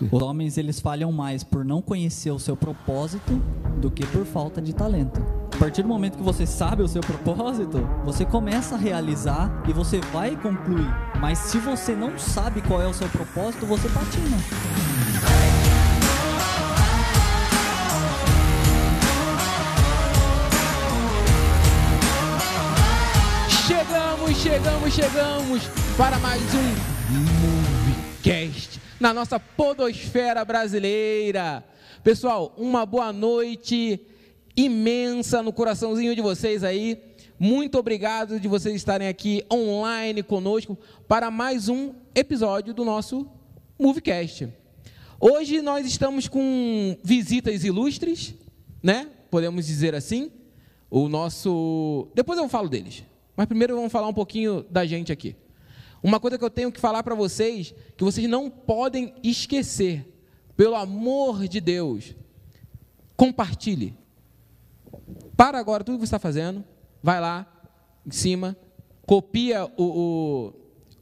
Os homens eles falham mais por não conhecer o seu propósito do que por falta de talento. A partir do momento que você sabe o seu propósito, você começa a realizar e você vai concluir. Mas se você não sabe qual é o seu propósito, você patina. Chegamos, chegamos, chegamos para mais um Movecast na nossa podosfera brasileira. Pessoal, uma boa noite imensa no coraçãozinho de vocês aí. Muito obrigado de vocês estarem aqui online conosco para mais um episódio do nosso Movecast. Hoje nós estamos com visitas ilustres, né? Podemos dizer assim. O nosso. Depois eu falo deles. Mas primeiro vamos falar um pouquinho da gente aqui. Uma coisa que eu tenho que falar para vocês, que vocês não podem esquecer, pelo amor de Deus, compartilhe. Para agora tudo que você está fazendo, vai lá em cima, copia o,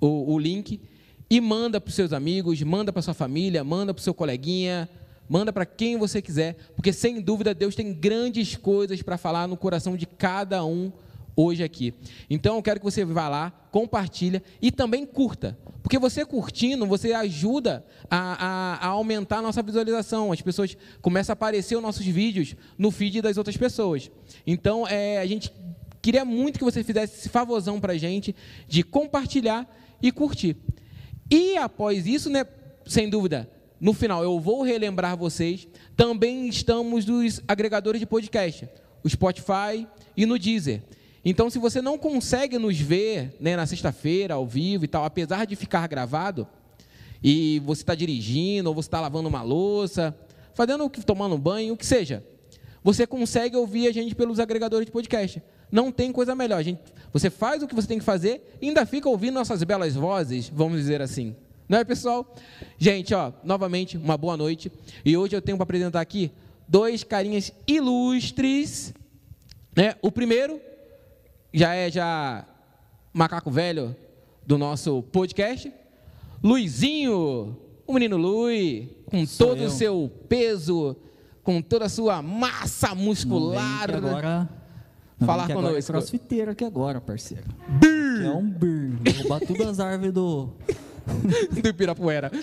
o, o, o link e manda para os seus amigos, manda para sua família, manda para o seu coleguinha, manda para quem você quiser, porque sem dúvida Deus tem grandes coisas para falar no coração de cada um hoje aqui. Então eu quero que você vá lá, compartilha e também curta. Porque você curtindo, você ajuda a, a, a, aumentar a nossa visualização. As pessoas começam a aparecer os nossos vídeos no feed das outras pessoas. Então é, a gente queria muito que você fizesse esse favorzão para a gente de compartilhar e curtir. E após isso, né, sem dúvida, no final eu vou relembrar vocês, também estamos nos agregadores de podcast, o Spotify e no Deezer. Então, se você não consegue nos ver né, na sexta-feira, ao vivo e tal, apesar de ficar gravado, e você está dirigindo, ou você está lavando uma louça, fazendo tomando um banho, o que seja, você consegue ouvir a gente pelos agregadores de podcast. Não tem coisa melhor. Gente, você faz o que você tem que fazer e ainda fica ouvindo nossas belas vozes, vamos dizer assim. Não é, pessoal? Gente, ó, novamente, uma boa noite. E hoje eu tenho para apresentar aqui dois carinhas ilustres. Né? O primeiro já é já macaco velho do nosso podcast. Luizinho, o menino Lui, com Sou todo eu. o seu peso, com toda a sua massa muscular. agora falar que conosco. É crossfiteiro aqui agora, parceiro. Brrr. Que é um brrr. Vou roubar todas as árvores do... do Ibirapuera.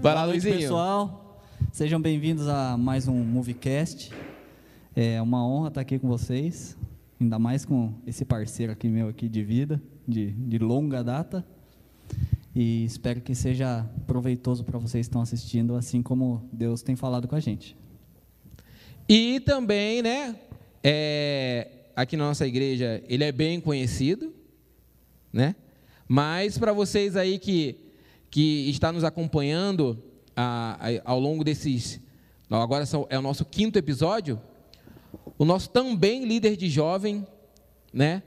Vai lá, Luizinho. pessoal. Sejam bem-vindos a mais um Moviecast. É uma honra estar aqui com vocês, ainda mais com esse parceiro aqui meu aqui de vida, de, de longa data. E espero que seja proveitoso para vocês que estão assistindo, assim como Deus tem falado com a gente. E também, né, é, aqui na nossa igreja, ele é bem conhecido, né? Mas para vocês aí que, que está nos acompanhando a, a, ao longo desses. Agora são, é o nosso quinto episódio o nosso também líder de jovem, né?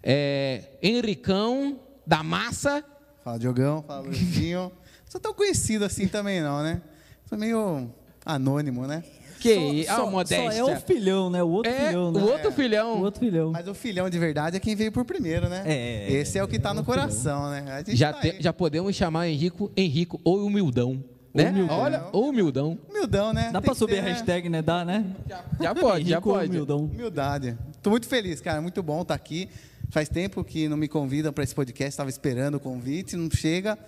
É, Henricão da Massa. Fala, Diogão. Fala, Luizinho. Não sou tão conhecido assim também, não, né? Sou meio anônimo, né? Que só, só, modéstia. Só é o filhão, né? O outro é, filhão, né? O outro é. filhão. O outro filhão. Mas o filhão de verdade é quem veio por primeiro, né? É. Esse é o que está no coração, né? Já, tá te, já podemos chamar Henrico, Henrico ou humildão. Né? Humildão. Olha, ou humildão. Humildão, né? Dá para subir a hashtag, né? Dá, né? Já, já pode, já pode. Humildão. Humildade. Tô muito feliz, cara. Muito bom estar tá aqui. Faz tempo que não me convidam para esse podcast. Estava esperando o convite, não chega.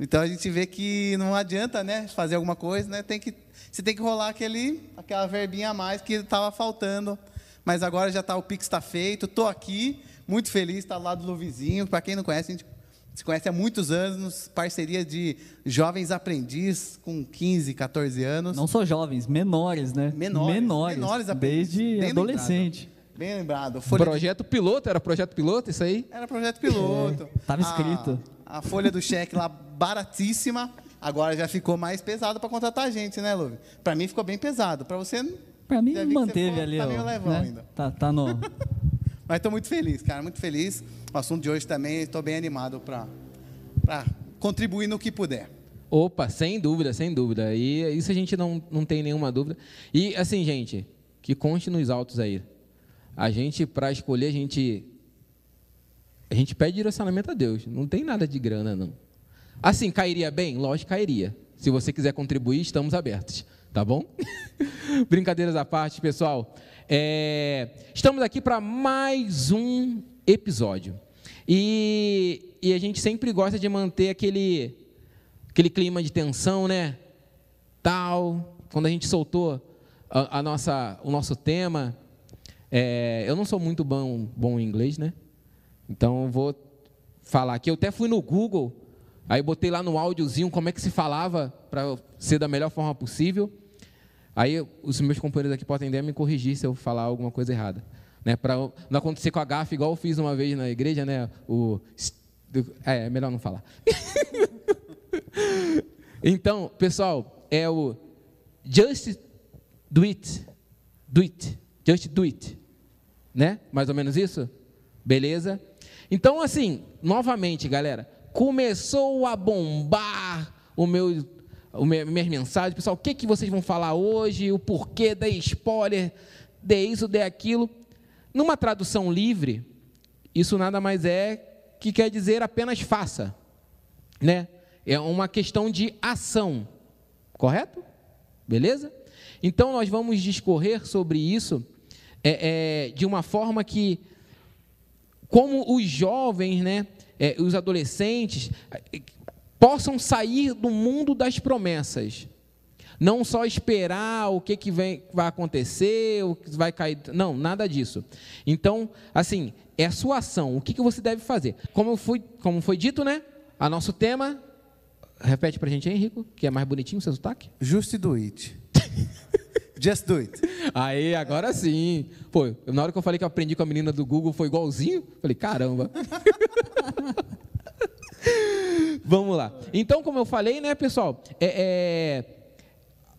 Então a gente vê que não adianta, né? Fazer alguma coisa, né? Tem que, você tem que rolar aquele, aquela verbinha a mais que estava faltando. Mas agora já está o Pix está feito. Estou aqui, muito feliz, está lá do Luvizinho. Para quem não conhece, a gente se conhece há muitos anos, parceria de jovens aprendiz com 15, 14 anos. Não só jovens, menores, né? Menores. Menores, menores desde Bem adolescente. Lembrado. Bem lembrado. Folha projeto de... piloto, era projeto piloto isso aí? Era projeto piloto. É, tava escrito. A, a, folha do cheque lá baratíssima, agora já ficou mais pesado para contratar a gente, né, Luve? Para mim ficou bem pesado, para você Para mim manteve ficou, ali, tá ó, meio levão né? ainda. Tá, tá no Mas estou muito feliz, cara, muito feliz. O assunto de hoje também, estou bem animado para contribuir no que puder. Opa, sem dúvida, sem dúvida. E isso a gente não, não tem nenhuma dúvida. E assim, gente, que conste nos autos aí. A gente, para escolher, a gente. A gente pede direcionamento a Deus. Não tem nada de grana, não. Assim, cairia bem? Lógico, cairia. Se você quiser contribuir, estamos abertos, tá bom? Brincadeiras à parte, pessoal. É, estamos aqui para mais um episódio. E, e, a gente sempre gosta de manter aquele, aquele clima de tensão, né? Tal. Quando a gente soltou a, a nossa, o nosso tema, é, eu não sou muito bom, bom em inglês, né? Então vou falar aqui. Eu até fui no Google, aí botei lá no áudiozinho como é que se falava para ser da melhor forma possível. Aí os meus companheiros aqui podem até me corrigir se eu falar alguma coisa errada. Né, para não acontecer com a gafe, igual eu fiz uma vez na igreja, né? O, é, é melhor não falar. então, pessoal, é o Just Do It. Do It. Just Do It. Né? Mais ou menos isso? Beleza? Então, assim, novamente, galera, começou a bombar o meu, minhas mensagens. Pessoal, o que, que vocês vão falar hoje? O porquê, da spoiler, de isso, de aquilo. Numa tradução livre, isso nada mais é que quer dizer apenas faça. Né? É uma questão de ação. Correto? Beleza? Então, nós vamos discorrer sobre isso é, é, de uma forma que como os jovens, né, é, os adolescentes, possam sair do mundo das promessas. Não só esperar o que, que vem, vai acontecer, o que vai cair. Não, nada disso. Então, assim, é a sua ação. O que, que você deve fazer? Como, fui, como foi dito, né? A nosso tema. Repete para a gente, Henrico, que é mais bonitinho o seu sotaque. Just do it. Just do it. Aí, agora sim. Pô, na hora que eu falei que eu aprendi com a menina do Google foi igualzinho, falei, caramba. Vamos lá. Então, como eu falei, né, pessoal, é, é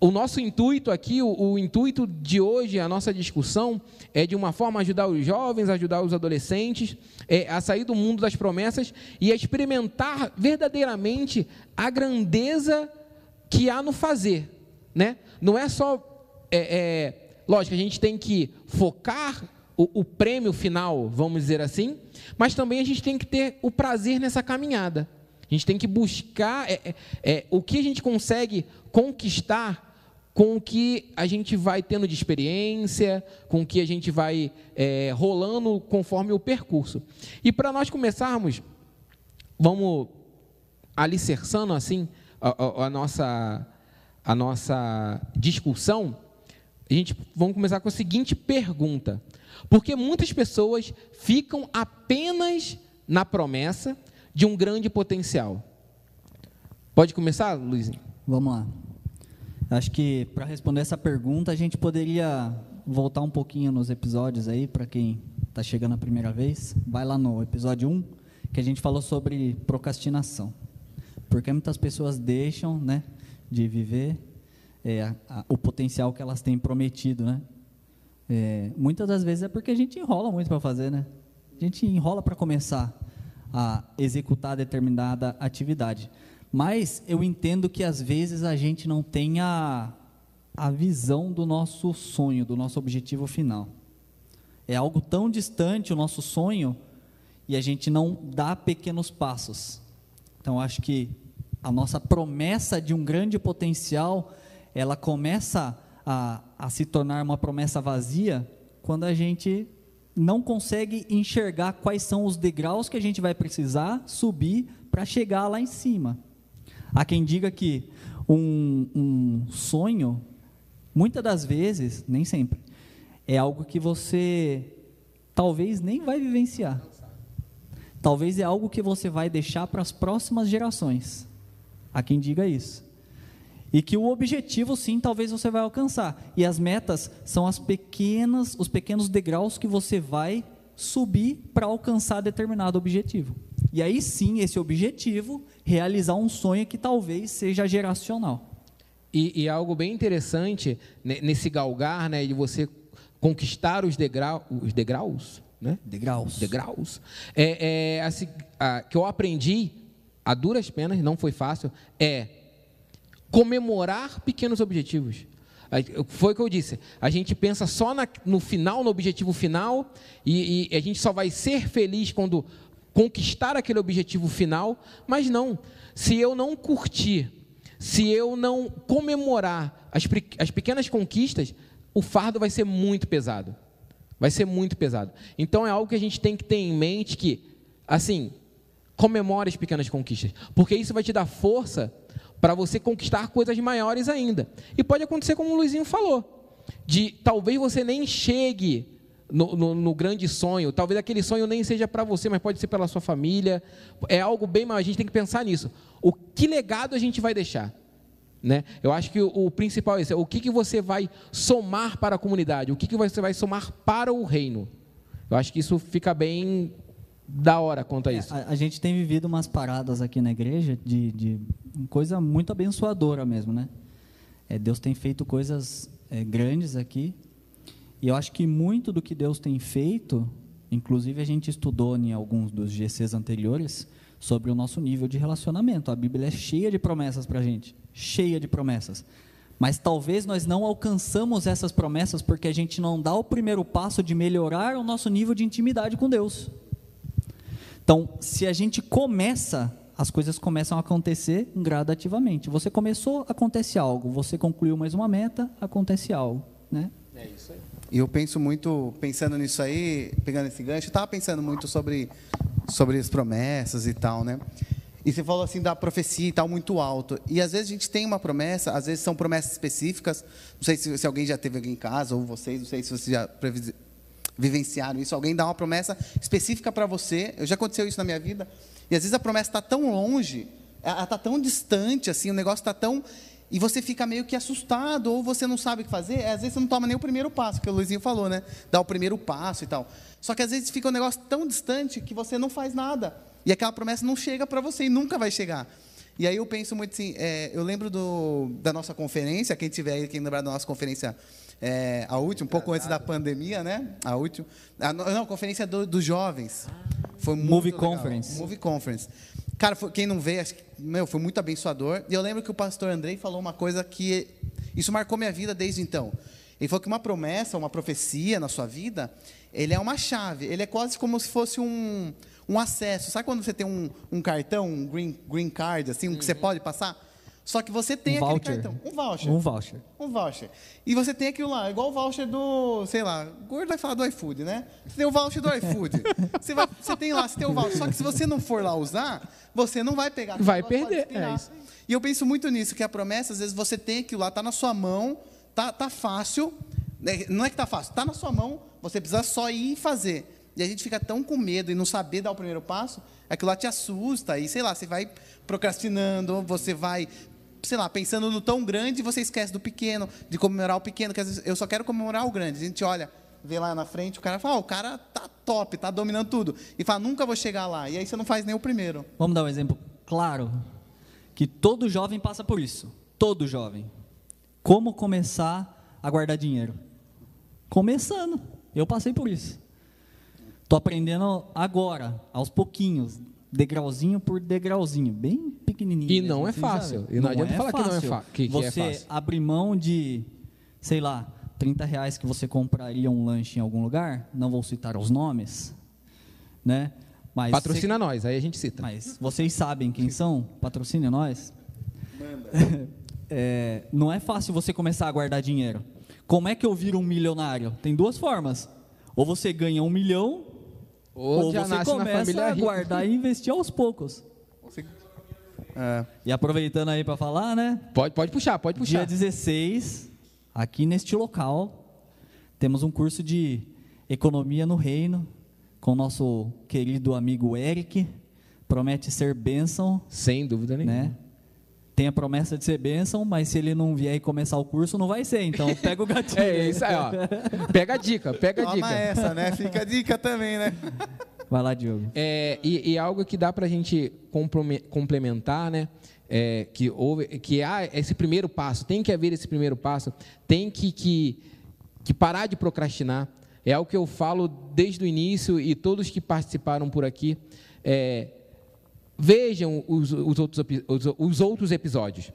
o nosso intuito aqui, o, o, intuito de hoje, a nossa discussão, é de uma forma ajudar os jovens, ajudar os adolescentes é, a sair do mundo das promessas e a experimentar verdadeiramente a grandeza que há no fazer. Né? Não é só é, é, lógico, a gente tem que focar o, o, prêmio final, vamos dizer assim, mas também a gente tem que ter o prazer nessa caminhada. A gente tem que buscar é, é, é o que a gente consegue conquistar com o que a gente vai tendo de experiência, com o que a gente vai é, rolando conforme o percurso. E para nós começarmos, vamos alicerçando assim a, a, a nossa, a nossa discussão a gente vamos começar com a seguinte pergunta: porque muitas pessoas ficam apenas na promessa de um grande potencial? Pode começar, Luizinho? Vamos lá. Acho que para responder essa pergunta a gente poderia voltar um pouquinho nos episódios aí para quem está chegando a primeira vez. Vai lá no episódio 1 que a gente falou sobre procrastinação. Porque muitas pessoas deixam, né, de viver é, a, a, o potencial que elas têm prometido, né? É, muitas das vezes é porque a gente enrola muito para fazer, né? A gente enrola para começar a executar determinada atividade. Mas eu entendo que às vezes a gente não tem a, a visão do nosso sonho, do nosso objetivo final. É algo tão distante o nosso sonho e a gente não dá pequenos passos. Então acho que a nossa promessa de um grande potencial ela começa a, a se tornar uma promessa vazia quando a gente não consegue enxergar quais são os degraus que a gente vai precisar subir para chegar lá em cima. Há quem diga que um, um, sonho, muitas das vezes, nem sempre, é algo que você talvez nem vai vivenciar. Talvez é algo que você vai deixar para as próximas gerações. Há quem diga isso. E que o objetivo, sim, talvez você vai alcançar. E as metas são as pequenas, os pequenos degraus que você vai subir para alcançar determinado objetivo. E aí sim, esse objetivo, realizar um sonho que talvez seja geracional. E, e algo bem interessante nesse galgar, né, de você conquistar os, degrau, os degraus, né? Degraus. Degraus. É, é assim, a, que eu aprendi a duras penas, não foi fácil, é comemorar pequenos objetivos. Foi o que eu disse. A gente pensa só na, no final, no objetivo final, e, e, a gente só vai ser feliz quando conquistar aquele objetivo final, mas não. Se eu não curtir, se eu não comemorar as, as pequenas conquistas, o fardo vai ser muito pesado. Vai ser muito pesado. Então é algo que a gente tem que ter em mente que, assim, comemore as pequenas conquistas, porque isso vai te dar força para você conquistar coisas maiores ainda. E pode acontecer como o Luizinho falou, de talvez você nem chegue no, no, no, grande sonho. Talvez aquele sonho nem seja para você, mas pode ser pela sua família. É algo bem maior. A gente tem que pensar nisso. O que legado a gente vai deixar? Né? Eu acho que o, o principal é esse. O que, que você vai somar para a comunidade? O que, que você vai somar para o reino? Eu acho que isso fica bem da hora quanto a isso. É, a, a, gente tem vivido umas paradas aqui na igreja de, de coisa muito abençoadora mesmo, né? É, Deus tem feito coisas é, grandes aqui e eu acho que muito do que Deus tem feito, inclusive a gente estudou em alguns dos GCs anteriores, sobre o nosso nível de relacionamento. A Bíblia é cheia de promessas para a gente, cheia de promessas. Mas talvez nós não alcançamos essas promessas porque a gente não dá o primeiro passo de melhorar o nosso nível de intimidade com Deus. Então, se a gente começa, as coisas começam a acontecer gradativamente. Você começou, acontece algo. Você concluiu mais uma meta, acontece algo, né? É isso aí. E eu penso muito, pensando nisso aí, pegando esse gancho, eu estava pensando muito sobre, sobre as promessas e tal, né? E você falou assim da profecia e tal, muito alto. E às vezes a gente tem uma promessa, às vezes são promessas específicas. Não sei se, se alguém já teve alguém em casa, ou vocês, não sei se vocês já vivenciaram isso. Alguém dá uma promessa específica para você. Eu já aconteceu isso na minha vida. E às vezes a promessa está tão longe, ela está tão distante, assim, o negócio está tão e você fica meio que assustado, ou você não sabe o que fazer, às vezes você não toma nem o primeiro passo, que o Luizinho falou, né? Dá o primeiro passo e tal. Só que às vezes fica um negócio tão distante que você não faz nada. E aquela promessa não chega para você e nunca vai chegar. E aí eu penso muito assim, é, eu lembro do, da nossa conferência, quem tiver aí, quem lembrar da nossa conferência, é, a última, um pouco antes da pandemia, né? A última. A, não, a conferência do, dos jovens. Foi muito Movie legal. Conference. Movie Conference. Cara, foi, quem não vê, acho que, meu, foi muito abençoador. E eu lembro que o pastor Andrei falou uma coisa que isso marcou minha vida desde então. Ele falou que uma promessa, uma profecia na sua vida, ele é uma chave. Ele é quase como se fosse um, um acesso. Sabe quando você tem um, um cartão, um green, green card, assim, um que você uhum. pode passar? Só que você tem um aquele voucher. cartão. Um voucher. Um voucher. Um voucher. E você tem aquilo lá, igual o voucher do, sei lá, o gordo vai falar do iFood, né? Você tem o voucher do iFood. você, vai, você tem lá, você tem o voucher. Só que se você não for lá usar, você não vai pegar. Vai perder. É isso. E eu penso muito nisso, que a promessa, às vezes você tem aquilo lá, está na sua mão, tá, tá fácil. Né? Não é que tá fácil, está na sua mão, você precisa só ir e fazer. E a gente fica tão com medo e não saber dar o primeiro passo, aquilo lá te assusta, e sei lá, você vai procrastinando, você vai sei lá, pensando no tão grande, você esquece do pequeno, de comemorar o pequeno, que às vezes eu só quero comemorar o grande. A gente olha, vê lá na frente, o cara fala, oh, o cara tá top, tá dominando tudo. E fala, nunca vou chegar lá. E aí você não faz nem o primeiro. Vamos dar um exemplo claro, que todo jovem passa por isso. Todo jovem. Como começar a guardar dinheiro? Começando. Eu passei por isso. Estou aprendendo agora, aos pouquinhos, degrauzinho por degrauzinho, bem pequenininho. E não é assim, fácil. Sabe? E não, não adianta é falar fácil. que não é, que, que é fácil. Você abrir mão de, sei lá, 30 reais que você compraria um lanche em algum lugar, não vou citar os nomes, né? Mas Patrocina você, nós, aí a gente cita. Mas vocês sabem quem são? Patrocine nós. Manda. É, não é fácil você começar a guardar dinheiro. Como é que eu viro um milionário? Tem duas formas. Ou você ganha um milhão ou, Ou você começa a guardar e investir aos poucos. É. E aproveitando aí para falar, né? Pode, pode puxar, pode puxar. Dia 16, aqui neste local, temos um curso de economia no reino com o nosso querido amigo Eric. Promete ser bênção. Sem dúvida nenhuma. Né? Tem a promessa de ser bênção, mas se ele não vier e começar o curso, não vai ser. Então, pega o gatilho. é isso aí, ó. Pega a dica, pega a Toma dica. essa, né? Fica a dica também, né? Vai lá, Diogo. É, e, e algo que dá para a gente complementar, né? É, que, houve, que há esse primeiro passo, tem que haver esse primeiro passo, tem que, que, que parar de procrastinar. É algo que eu falo desde o início e todos que participaram por aqui. É, Vejam os, os, outros, os, os outros episódios.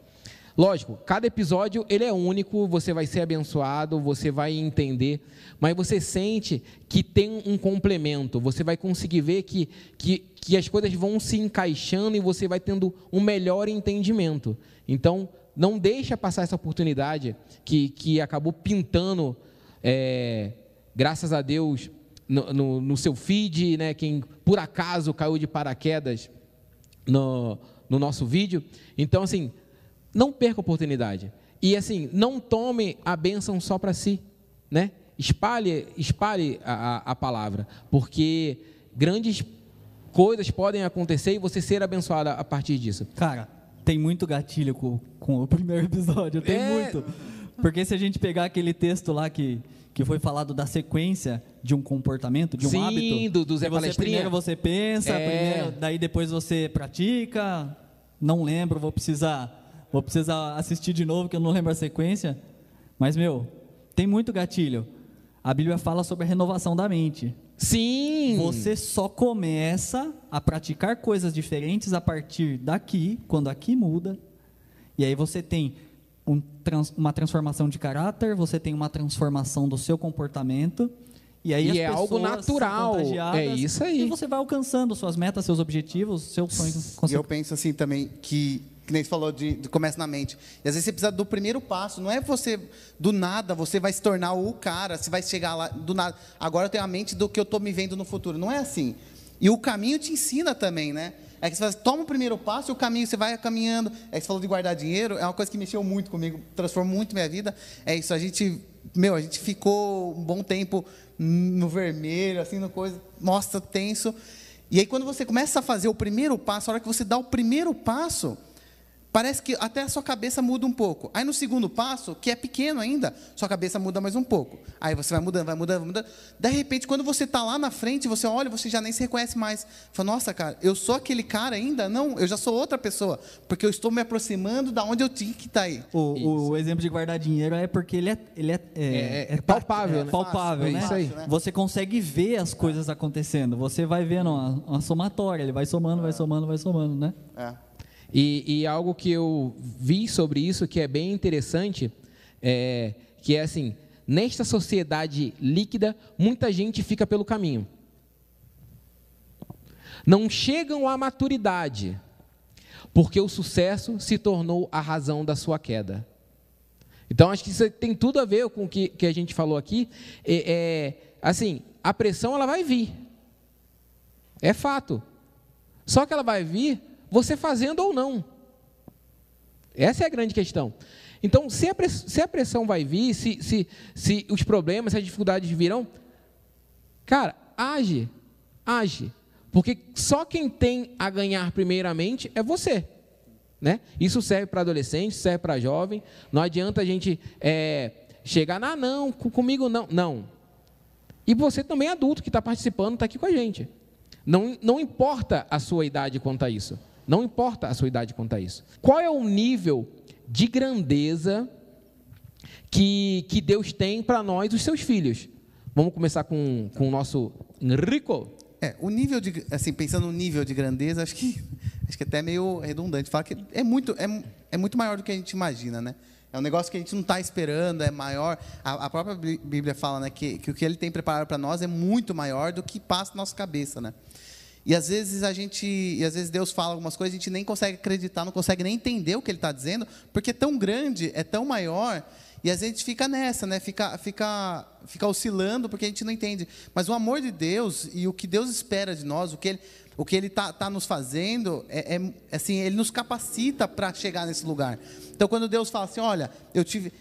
Lógico, cada episódio ele é único, você vai ser abençoado, você vai entender, mas você sente que tem um complemento, você vai conseguir ver que, que, que as coisas vão se encaixando e você vai tendo um melhor entendimento. Então, não deixa passar essa oportunidade que, que acabou pintando, é, graças a Deus, no, no, no, seu feed, né, quem por acaso caiu de paraquedas no, no nosso vídeo. Então, assim, não perca a oportunidade. E assim, não tome a bênção só para si, né? Espalhe, espalhe a, a, palavra, porque grandes coisas podem acontecer e você ser abençoado a partir disso. Cara, tem muito gatilho com, com o primeiro episódio, tem é... muito. Porque se a gente pegar aquele texto lá que, que foi falado da sequência de um comportamento, de um Sim, hábito. Sim, do, do Zé você, Primeiro você pensa, é... primeiro, daí depois você pratica. Não lembro, vou precisar Vou precisar assistir de novo, que eu não lembro a sequência. Mas, meu, tem muito gatilho. A Bíblia fala sobre a renovação da mente. Sim! Você só começa a praticar coisas diferentes a partir daqui, quando aqui muda. E aí você tem um, trans, uma transformação de caráter, você tem uma transformação do seu comportamento. E aí e é algo natural. É isso aí. E você vai alcançando suas metas, seus objetivos, seus sonhos. E eu penso assim também que que nem você falou de, de começa na mente. E às vezes você precisa do primeiro passo. Não é você, do nada, você vai se tornar o cara, você vai chegar lá, do nada. Agora eu tenho a mente do que eu estou me vendo no futuro. Não é assim. E o caminho te ensina também, né? É que você faz, toma o primeiro passo e o caminho, você vai caminhando. É que você falou de guardar dinheiro, é uma coisa que mexeu muito comigo, transformou muito minha vida. É isso, a gente, meu, a gente ficou um bom tempo no vermelho, assim, no coisa, mostra tenso. E aí, quando você começa a fazer o primeiro passo, a hora que você dá o primeiro passo, Parece que até a sua cabeça muda um pouco. Aí no segundo passo, que é pequeno ainda, sua cabeça muda mais um pouco. Aí você vai mudando, vai mudando, vai mudando. De repente, quando você está lá na frente, você olha, você já nem se reconhece mais. Fala, nossa, cara, eu sou aquele cara ainda? Não, eu já sou outra pessoa. Porque eu estou me aproximando da onde eu tinha que estar tá aí. O, o, exemplo de guardar dinheiro é porque ele é, ele é, é, é, é palpável, é, né? palpável, né? Fácil, né? Você consegue ver as coisas acontecendo. Você vai vendo uma, uma somatória, ele vai somando, vai somando, vai somando, né? É. E, e, algo que eu vi sobre isso que é bem interessante, é, que é assim, nesta sociedade líquida, muita gente fica pelo caminho. Não chegam à maturidade, porque o sucesso se tornou a razão da sua queda. Então, acho que isso tem tudo a ver com o que, que a gente falou aqui. É, é, assim, a pressão ela vai vir. É fato. Só que ela vai vir você fazendo ou não. Essa é a grande questão. Então, se a, pressão, se a pressão vai vir, se, se, se os problemas, se as dificuldades virão, cara, age, age. Porque só quem tem a ganhar primeiramente é você. Né? Isso serve para adolescente, serve para jovem. Não adianta a gente é, chegar, ah, não, comigo não. Não. E você também, adulto, que está participando, está aqui com a gente. Não, não importa a sua idade quanto a isso. Não importa a sua idade quanto a isso. Qual é o nível de grandeza que, que Deus tem para nós, os seus filhos? Vamos começar com, com o nosso Enrico. É, o nível de, assim, pensando no nível de grandeza, acho que, acho que até é meio redundante. Falar que é muito, é, é muito maior do que a gente imagina, né? É um negócio que a gente não está esperando, é maior. A, a, própria Bíblia fala né, que, que o que ele tem preparado para nós é muito maior do que passa na nossa cabeça, né? E às vezes a gente, e às vezes Deus fala algumas coisas, a gente nem consegue acreditar, não consegue nem entender o que Ele está dizendo, porque é tão grande, é tão maior, e a gente fica nessa, né? Fica, fica, fica oscilando porque a gente não entende. Mas o amor de Deus e o que Deus espera de nós, o que Ele o que Ele está tá nos fazendo, é, é, assim, Ele nos capacita para chegar nesse lugar. Então, quando Deus fala assim, olha, eu tive,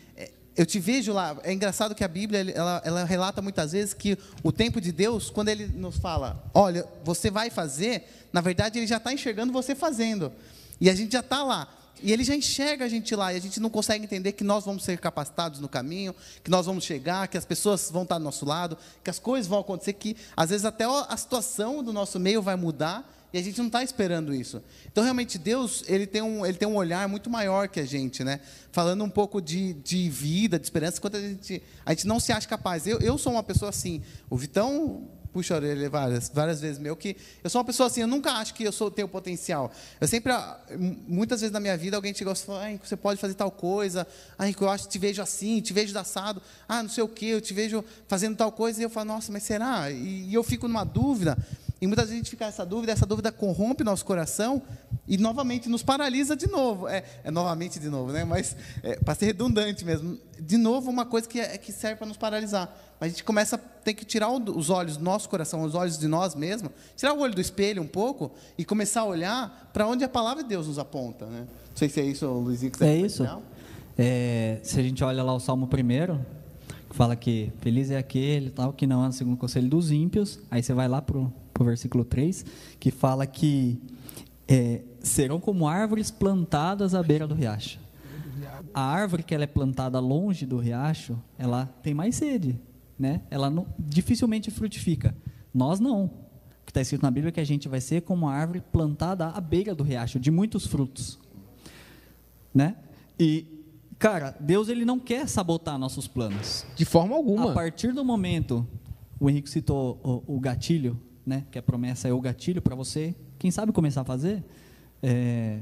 eu te vejo lá. É engraçado que a Bíblia ela, ela, relata muitas vezes que o tempo de Deus, quando Ele nos fala, olha, você vai fazer, na verdade Ele já está enxergando você fazendo. E a gente já está lá. E Ele já enxerga a gente lá. E a gente não consegue entender que nós vamos ser capacitados no caminho, que nós vamos chegar, que as pessoas vão estar do nosso lado, que as coisas vão acontecer, que às vezes até a situação do nosso meio vai mudar e a gente não está esperando isso. Então, realmente, Deus ele tem, um, ele tem um olhar muito maior que a gente, né? Falando um pouco de, de vida, de esperança, quando a gente, a gente não se acha capaz. Eu, eu sou uma pessoa assim. O Vitão puxa a orelha várias, várias vezes meu, que eu sou uma pessoa assim, eu nunca acho que eu sou, tenho potencial. Eu sempre, ah, muitas vezes na minha vida, alguém chegou e falou, ah, você pode fazer tal coisa, ah, eu acho te vejo assim, te vejo assado, ah, não sei o que, eu te vejo fazendo tal coisa, e eu falo, nossa, mas será? E, e eu fico numa dúvida, e muitas vezes a gente fica essa dúvida, essa dúvida corrompe nosso coração e novamente nos paralisa de novo. É, é novamente de novo, né? Mas é, para ser redundante mesmo. De novo, uma coisa que, é, que serve para nos paralisar. Mas a gente começa a ter que tirar os olhos do nosso coração, os olhos de nós mesmos, tirar o olho do espelho um pouco e começar a olhar para onde a palavra de Deus nos aponta. Né? Não sei se é isso, Luizinho, que você É isso. É, se a gente olha lá o Salmo 1, que fala que feliz é aquele tal que não anda segundo o conselho dos ímpios, aí você vai lá para o para o versículo 3, que fala que é, serão como árvores plantadas à beira do riacho. A árvore que ela é plantada longe do riacho, ela tem mais sede, né? Ela não, dificilmente frutifica. Nós não. O que está escrito na Bíblia é que a gente vai ser como a árvore plantada à beira do riacho, de muitos frutos, né? E cara, Deus ele não quer sabotar nossos planos. De forma alguma. A partir do momento, o Henrique citou o, o gatilho né, que a promessa é o gatilho para você, quem sabe começar a fazer, é,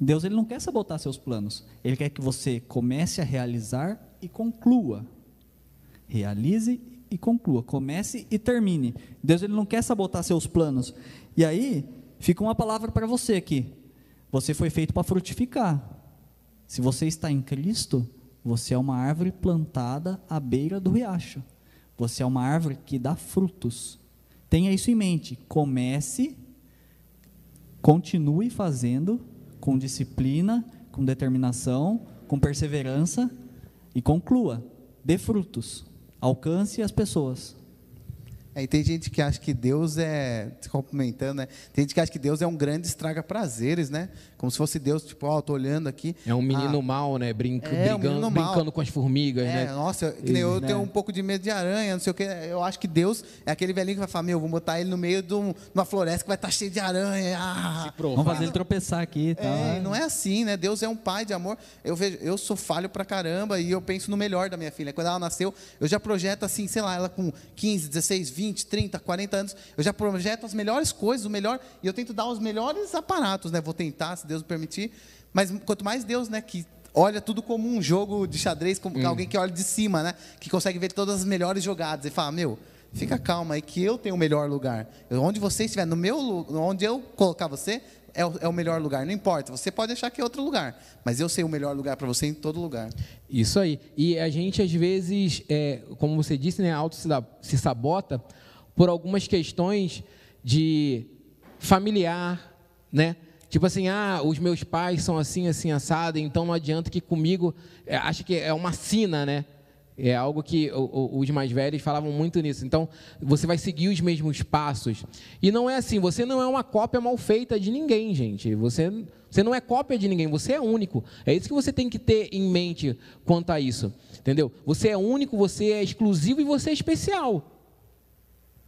Deus ele não quer sabotar seus planos. Ele quer que você comece a realizar e conclua. Realize e conclua. Comece e termine. Deus ele não quer sabotar seus planos. E aí, fica uma palavra para você aqui. Você foi feito para frutificar. Se você está em Cristo, você é uma árvore plantada à beira do riacho. Você é uma árvore que dá frutos. Tenha isso em mente. Comece, continue fazendo com disciplina, com determinação, com perseverança e conclua. Dê frutos. Alcance as pessoas. É, e tem gente que acha que Deus é, se complementando, né? Tem gente que acha que Deus é um grande estraga prazeres, né? Como se fosse Deus, tipo, ó, oh, tô olhando aqui. É um menino ah, mal, né? Brinca, é, brigando, um brincando com as formigas, é, né? Nossa, que nem eu, eu né? tenho um pouco de medo de aranha, não sei o que. Eu acho que Deus é aquele velhinho que vai falar, meu, vou botar ele no meio de uma floresta que vai estar tá cheio de aranha. Ah, Vamos fazer ele tropeçar aqui. Tá? É, não é assim, né? Deus é um pai de amor. Eu vejo, eu sou falho pra caramba e eu penso no melhor da minha filha. Quando ela nasceu, eu já projeto assim, sei lá, ela com 15, 16, 20, 30, 40 40 anos, eu já projeto as melhores coisas, o melhor, e eu tento dar os melhores aparatos, né? Vou tentar, se Deus me permitir. Mas quanto mais Deus, né, que olha tudo como um jogo de xadrez, como hum. alguém que olha de cima, né? Que consegue ver todas as melhores jogadas e fala, meu, fica calma aí que eu tenho o melhor lugar. Onde você estiver, no meu, onde eu colocar você, é o, é o, melhor lugar. Não importa, você pode achar que é outro lugar, mas eu sei o melhor lugar para você em todo lugar. Isso aí. E a gente, às vezes, é, como você disse, né, auto se sabota por algumas questões de familiar, né? Tipo assim, ah, os meus pais são assim, assim, assado, então não adianta que comigo, é, acho que é uma sina, né? É algo que os mais velhos falavam muito nisso. Então, você vai seguir os mesmos passos. E não é assim, você não é uma cópia mal feita de ninguém, gente. Você, você não é cópia de ninguém, você é único. É isso que você tem que ter em mente quanto a isso. Entendeu? Você é único, você é exclusivo e você é especial.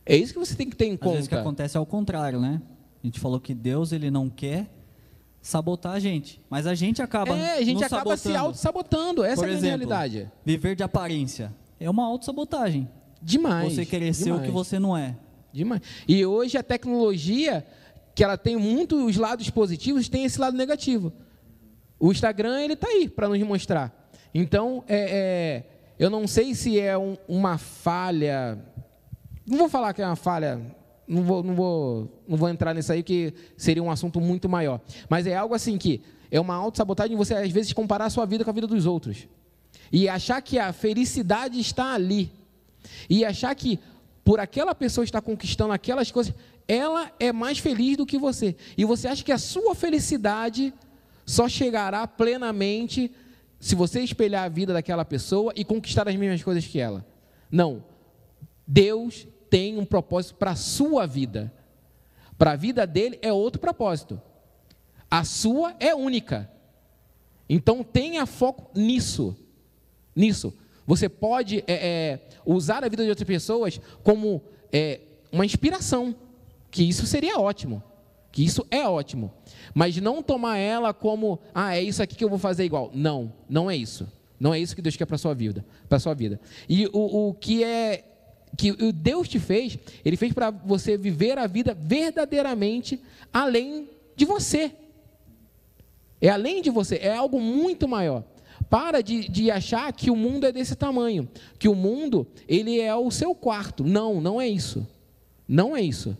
É isso que você tem que ter em Às conta. Às vezes o que acontece é o contrário, né? A gente falou que Deus ele não quer sabotar a gente, mas a gente acaba É, a gente acaba sabotando. se auto-sabotando. Essa Por é a exemplo, realidade. Viver de aparência é uma auto-sabotagem. Demais. Você querer ser o que você não é. Demais. E hoje a tecnologia, que ela tem muitos lados positivos, tem esse lado negativo. O Instagram, ele está aí para nos mostrar. Então, é, é, eu não sei se é um, uma falha não vou falar que é uma falha, não vou, não vou, não vou entrar nisso aí, que seria um assunto muito maior. Mas é algo assim que é uma autossabotagem você, às vezes, comparar a sua vida com a vida dos outros. E achar que a felicidade está ali. E achar que, por aquela pessoa estar conquistando aquelas coisas, ela é mais feliz do que você. E você acha que a sua felicidade só chegará plenamente se você espelhar a vida daquela pessoa e conquistar as mesmas coisas que ela. Não. Deus tem um propósito para a sua vida. Para a vida dele é outro propósito. A sua é única. Então tenha foco nisso. Nisso. Você pode é, é, usar a vida de outras pessoas como é, uma inspiração. Que isso seria ótimo. Que isso é ótimo. Mas não tomar ela como, ah, é isso aqui que eu vou fazer igual. Não, não é isso. Não é isso que Deus quer para a sua vida. Para sua vida. E o, o que é que Deus te fez, Ele fez para você viver a vida verdadeiramente além de você. É além de você, é algo muito maior. Para de, de achar que o mundo é desse tamanho, que o mundo ele é o seu quarto. Não, não é isso. Não é isso.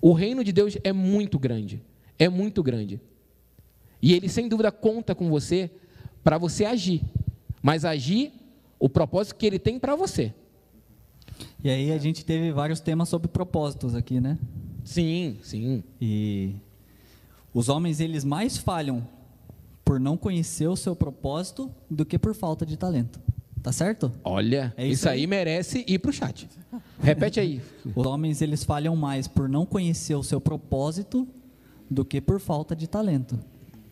O reino de Deus é muito grande, é muito grande. E ele sem dúvida conta com você para você agir, mas agir o propósito que ele tem para você. E aí a gente teve vários temas sobre propósitos aqui, né? Sim, sim. E os homens eles mais falham por não conhecer o seu propósito do que por falta de talento. Tá certo? Olha, é isso, isso aí. aí merece ir para o chat. Repete aí. Os homens eles falham mais por não conhecer o seu propósito do que por falta de talento.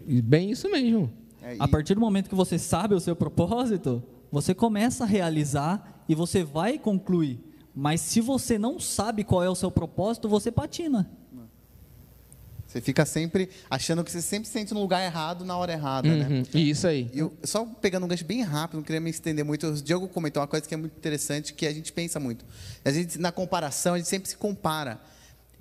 Bem isso mesmo. É, a partir do momento que você sabe o seu propósito, você começa a realizar e você vai concluir. Mas se você não sabe qual é o seu propósito, você patina. Você fica sempre achando que você sempre se sente no lugar errado na hora errada, né? uhum, né? Isso aí. Eu, só pegando um gancho bem rápido, não queria me estender muito. O Diogo comentou uma coisa que é muito interessante, que a gente pensa muito. A gente, na comparação, a gente sempre se compara.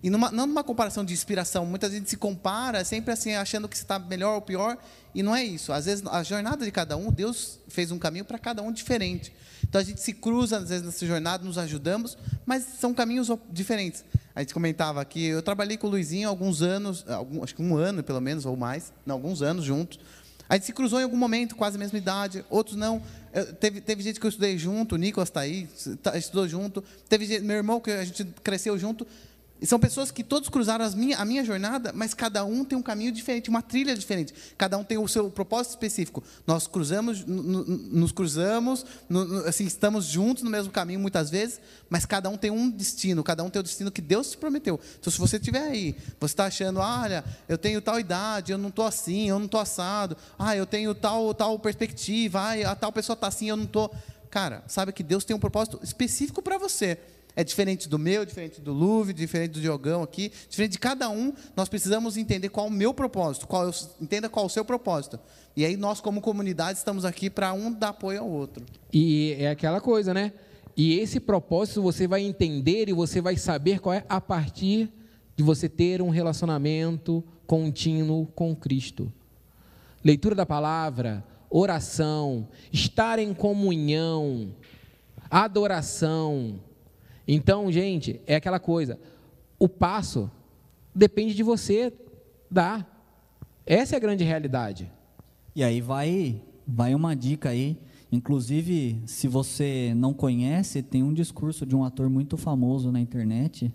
E numa, não numa comparação de inspiração, muitas vezes se compara sempre assim, achando que está melhor ou pior, e não é isso. Às vezes, a jornada de cada um, Deus fez um caminho para cada um diferente. Então a gente se cruza, às vezes, nessa jornada, nos ajudamos, mas são caminhos diferentes. A gente comentava aqui, eu trabalhei com o Luizinho alguns anos, algum, acho que um ano pelo menos, ou mais, não, alguns anos juntos. A gente se cruzou em algum momento, quase a mesma idade, outros não. Eu, teve, teve gente que eu estudei junto, o Nicolas está aí, tá, estudou junto. Teve gente, meu irmão, que a gente cresceu junto. E são pessoas que todos cruzaram minha, a minha jornada, mas cada um tem um caminho diferente, uma trilha diferente. Cada um tem o seu propósito específico. Nós cruzamos, nos cruzamos, assim, estamos juntos no mesmo caminho muitas vezes, mas cada um tem um destino, cada um tem o destino que Deus te prometeu. Então, se você estiver aí, você está achando, olha, eu tenho tal idade, eu não estou assim, eu não estou assado, ah, eu tenho tal, tal perspectiva, ah, a tal pessoa está assim, eu não estou. Cara, sabe que Deus tem um propósito específico para você é diferente do meu, diferente do Luve, diferente do Diogão aqui, diferente de cada um. Nós precisamos entender qual é o meu propósito, qual entenda qual é o seu propósito. E aí nós, como comunidade, estamos aqui para um dar apoio ao outro. E é aquela coisa, né? E esse propósito você vai entender e você vai saber qual é a partir de você ter um relacionamento contínuo com Cristo. Leitura da palavra, oração, estar em comunhão, adoração, então, gente, é aquela coisa. O passo depende de você dar. Essa é a grande realidade. E aí vai, vai uma dica aí. Inclusive, se você não conhece, tem um discurso de um ator muito famoso na internet,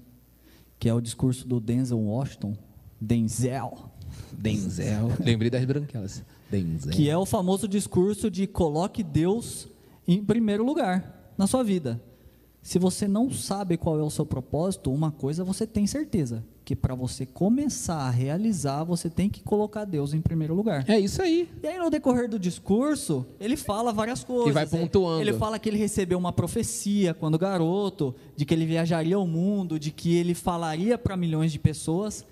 que é o discurso do Denzel Washington. Denzel. Denzel. Lembrei das branquelas. Denzel. Que é o famoso discurso de coloque Deus em primeiro lugar na sua vida. Se você não sabe qual é o seu propósito, uma coisa você tem certeza, que para você começar a realizar, você tem que colocar Deus em primeiro lugar. É isso aí. E aí no decorrer do discurso, ele fala várias coisas. E vai pontuando. Ele fala que ele recebeu uma profecia quando garoto, de que ele viajaria ao mundo, de que ele falaria para milhões de pessoas.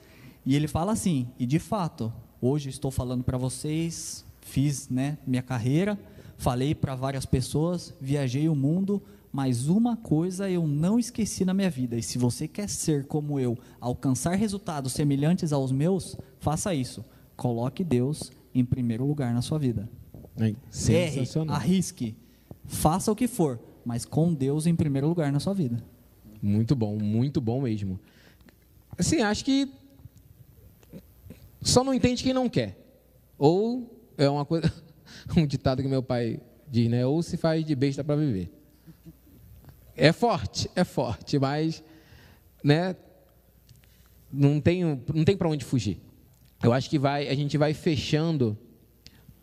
E ele fala assim: "E de fato, hoje estou falando para vocês, fiz, né, minha carreira, falei para várias pessoas, viajei o mundo, mas uma coisa eu não esqueci na minha vida, e se você quer ser como eu, alcançar resultados semelhantes aos meus, faça isso. Coloque Deus em primeiro lugar na sua vida. É, Erre, arrisque, faça o que for, mas com Deus em primeiro lugar na sua vida. Muito bom, muito bom mesmo. Assim, acho que só não entende quem não quer. Ou é uma coisa, um ditado que meu pai diz, né? Ou se faz de besta para viver. É forte, é forte, mas né, não tem, não tem para onde fugir. Eu acho que vai, a gente vai fechando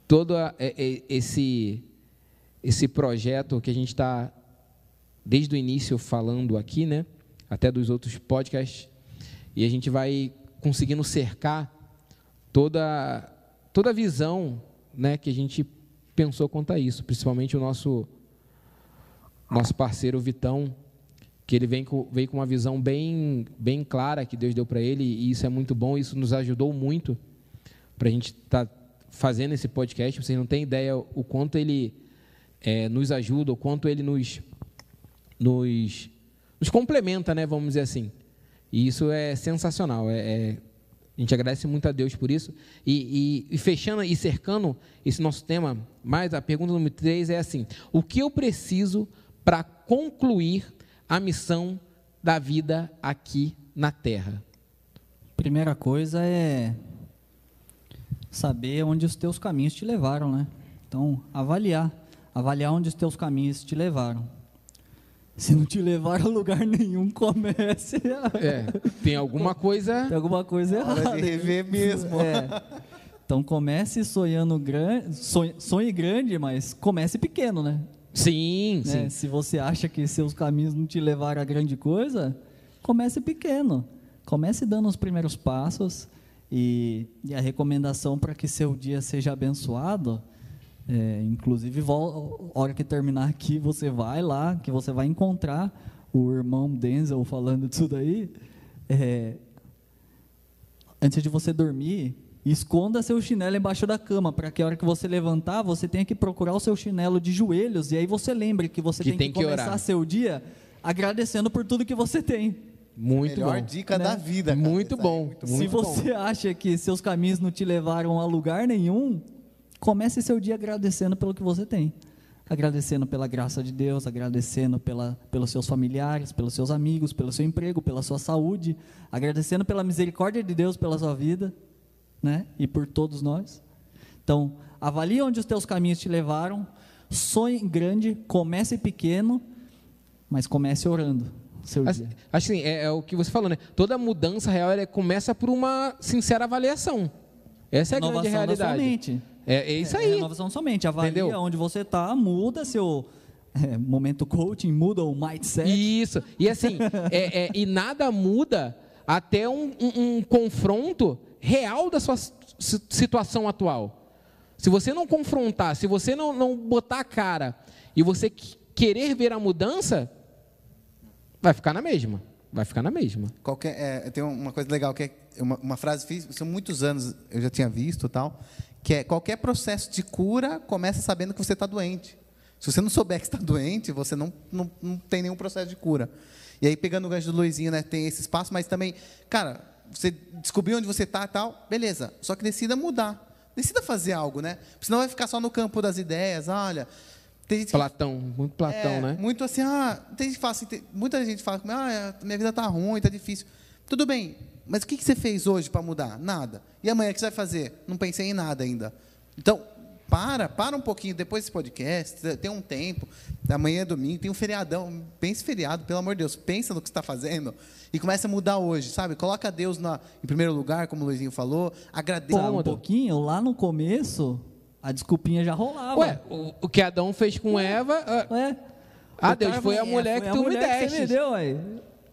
todo a, esse, esse projeto que a gente está desde o início falando aqui, né? Até dos outros podcasts, e a gente vai conseguindo cercar toda toda a visão, né, que a gente pensou quanto a isso, principalmente o nosso nosso parceiro Vitão, que ele vem com, com uma visão bem, bem clara que Deus deu para ele, e isso é muito bom, isso nos ajudou muito para a gente estar tá fazendo esse podcast. Vocês não têm ideia o quanto ele é, nos ajuda, o quanto ele nos, nos, nos complementa, né? Vamos dizer assim. E isso é sensacional. É, é, a gente agradece muito a Deus por isso. E, e, e, fechando e cercando esse nosso tema, mais a pergunta número 3 é assim: o que eu preciso concluir a missão da vida aqui na Terra? Primeira coisa é saber onde os teus caminhos te levaram, né? Então, avaliar, avaliar onde os teus caminhos te levaram. Se não te levar a lugar nenhum, comece. É, tem alguma coisa. Tem alguma coisa errada. Hora de rever mesmo. É. Então comece sonhando grande, sonhe, sonhe grande, mas comece pequeno, né? Sim, né? sim. Se você acha que seus caminhos não te levaram a grande coisa, comece pequeno. Comece dando os primeiros passos e, e a recomendação para que seu dia seja abençoado é, inclusive, a hora que terminar aqui, você vai lá, que você vai encontrar o irmão Denzel falando disso daí. É, antes de você dormir, esconda seu chinelo embaixo da cama, para que a hora que você levantar, você tenha que procurar o seu chinelo de joelhos, e aí você lembre que você que tem, tem que, que começar orar. seu dia agradecendo por tudo que você tem. Muito Melhor bom. dica Né? da vida. cara. Muito bom. muito Muito Se você acha que seus caminhos não te levaram a lugar nenhum, comece seu dia agradecendo pelo que você tem. Agradecendo pela graça de Deus, agradecendo pela, pelos seus familiares, pelos seus amigos, pelo seu emprego, pela sua saúde, agradecendo pela misericórdia de Deus pela sua vida, né? E por todos nós. Então, avalie onde os teus caminhos te levaram, sonhe grande, comece pequeno, mas comece orando seu Assim, dia. acho assim, é, é o que você falou, né? Toda mudança real ela começa por uma sincera avaliação. Essa é a grande da sua realidade. É, é isso É, aí. renovação somente. Avalia Entendeu? onde você está, muda seu é, momento coaching, muda o mindset. Isso. E assim, é- é- e nada muda até um, um- um confronto real da sua si- situação atual. Se você não confrontar, se você não, não botar a cara e você qu- querer ver a mudança, vai ficar na mesma. Vai ficar na mesma. Qualquer, é, tem uma coisa legal que é uma, uma frase fiz, são muitos anos eu já tinha visto tal, que é qualquer processo de cura começa sabendo que você está doente. Se você não souber que está doente, você não, não, não tem nenhum processo de cura. E aí pegando o gancho do Luizinho, né, tem esse espaço, mas também, cara, você descobriu onde você está e tal, beleza. Só que decida mudar, decida fazer algo, né? Porque Senão vai ficar só no campo das ideias. Olha, tem gente Platão, muito Platão, é, né? Muito assim, ah, tem gente que fala assim, tem- muita gente fala, ah, minha vida tá ruim, tá difícil. Tudo bem, mas o que, que você fez hoje para mudar? Nada. E amanhã o que você vai fazer? Não pensei em nada ainda. Então, para, para um pouquinho, depois desse podcast, tem um tempo, amanhã é domingo, tem um feriadão, pense feriado, pelo amor de Deus, pensa no que você está fazendo e começa a mudar hoje, sabe? Coloca Deus na, em primeiro lugar, como o Luizinho falou, agradeça. Um pouquinho, lá no começo, a desculpinha já rolava. Ué, o, o que Adão fez com Eva. ah, Ué, Ah, o Deus, cara foi a é, mulher que a tu me mulher que você deste. deu, aí.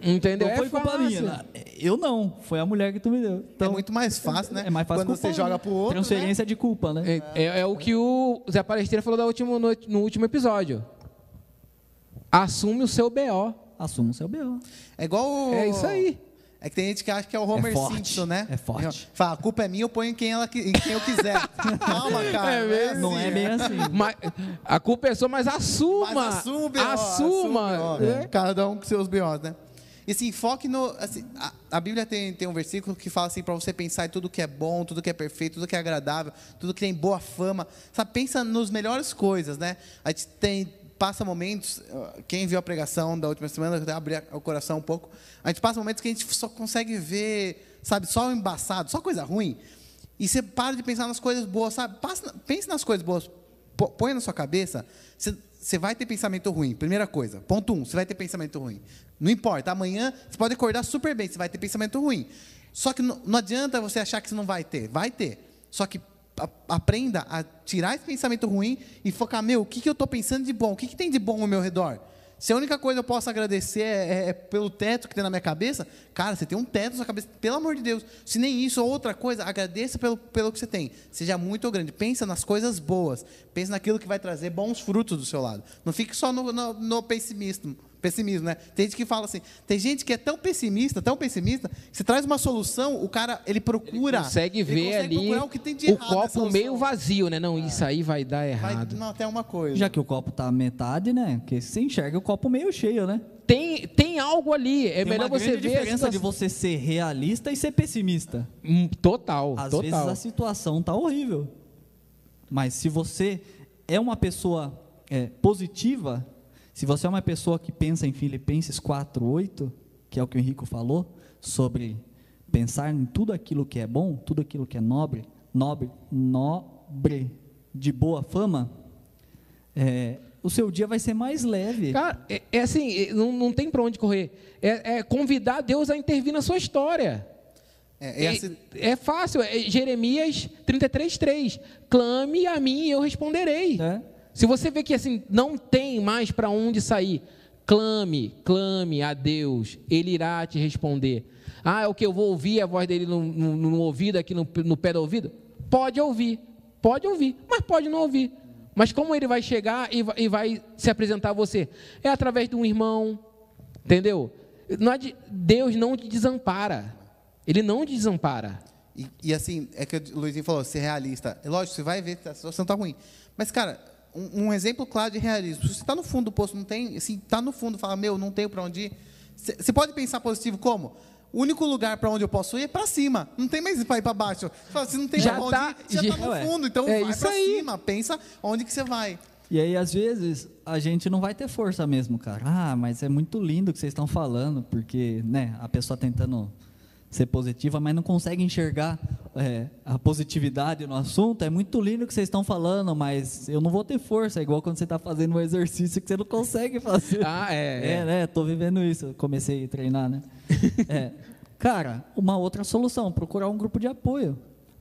Entendeu? Não foi é culpa fácil. minha. né? Eu não, foi a mulher que tu me deu. Então, é muito mais fácil, né? É mais fácil Quando você culpar, joga né? pro outro, né? Transferência de culpa, né? É, é- é o que o Zé Palestina falou da última noite, no último episódio. Assume o seu BO. Assuma o seu B.O. É igual. o- É isso aí. É que tem gente que acha que é o Homer É forte, Simpson, né? é forte. Fala, a culpa é minha, eu ponho em quem, ela, em quem eu quiser. Calma, cara. É mesmo? Não é bem assim. Mas, a culpa é sua, mas assuma. Mas assume, B.O., Assuma. assume, É. Cada um com seus B.O.s, né? E assim, foque no. assim, a, a Bíblia tem, tem um versículo que fala assim para você pensar em tudo que é bom, tudo que é perfeito, tudo que é agradável, tudo que tem boa fama. Sabe, pensa nos melhores coisas, né? A gente tem, passa momentos. Quem viu a pregação da última semana, eu até abri o coração um pouco. A gente passa momentos que a gente só consegue ver, sabe, só embaçado, só coisa ruim. E você para de pensar nas coisas boas, sabe? Passa, pense nas coisas boas. Põe na sua cabeça. Você, você vai ter pensamento ruim. Primeira coisa. Ponto um, você vai ter pensamento ruim. Não importa. Amanhã você pode acordar super bem, você vai ter pensamento ruim. Só que não, adianta você achar que você não vai ter. Vai ter. Só que aprenda a tirar esse pensamento ruim e focar, meu, o que, que eu estou pensando de bom? O que, que tem de bom ao meu redor? Se a única coisa que eu posso agradecer é, é- é pelo teto que tem na minha cabeça, cara, você tem um teto na sua cabeça, pelo amor de Deus. Se nem isso ou outra coisa, agradeça pelo, pelo que você tem. Seja muito grande. Pensa nas coisas boas. Pensa naquilo que vai trazer bons frutos do seu lado. Não fique só no, no, no pessimismo. Pessimismo, né? Tem gente que fala assim, tem gente que é tão pessimista, tão pessimista, que você traz uma solução, o cara, ele procura. Ele consegue ele ver consegue ali procurar o, que tem de o copo meio vazio, né? Não, isso aí vai dar Vai errado. não, até uma coisa. Já que o copo tá metade, né? Que você enxerga o copo meio cheio, né? Tem, tem algo ali. É Tem melhor você ver a diferença de você ser realista e ser pessimista. Hum, Total, Às total. vezes a situação tá horrível. Mas se você é uma pessoa é, positiva, se você é uma pessoa que pensa em Filipenses 4:8, que é o que o Henrico falou sobre pensar em tudo aquilo que é bom, tudo aquilo que é nobre, nobre, nobre, de boa fama, é, o seu dia vai ser mais leve. Cara, é, é assim, é, não, não tem para onde correr. É, é convidar Deus a intervir na sua história. É, É, essa- é fácil, é Jeremias 33:3. Clame a mim e eu responderei. né? Se você vê que assim não tem mais para onde sair, clame, clame a Deus, Ele irá te responder. Ah, é o que eu vou ouvir a voz dele no, no- no ouvido, aqui no, no pé do ouvido? Pode ouvir, pode ouvir, mas pode não ouvir. Mas como ele vai chegar e vai, e vai se apresentar a você? É através de um irmão, entendeu? Adi- Deus não te desampara, Ele não te desampara. E, e assim, é que o Luizinho falou, ser realista. É lógico, você vai ver a situação está ruim. Mas, cara, um, um exemplo claro de realismo. Se você está no fundo do poço, não tem, assim, está no fundo, fala, meu, não tenho para onde ir. Você pode pensar positivo como? O único lugar para onde eu posso ir é para cima. Não tem mais para ir para baixo. Você fala, se não tem Já para onde tá- ir, já está no Ué, fundo. Então é vai para cima. Pensa onde que você vai. E aí, às vezes, a gente não vai ter força mesmo, cara. Ah, mas é muito lindo o que vocês estão falando, porque, né, a pessoa tentando ser positiva, mas não consegue enxergar é, a positividade no assunto. É muito lindo o que vocês estão falando, mas eu não vou ter força. É igual quando você está fazendo um exercício que você não consegue fazer. Ah, é, É, é. né? Tô vivendo isso. Eu Comecei a treinar, né? É. Cara, uma outra solução, procurar um grupo de apoio.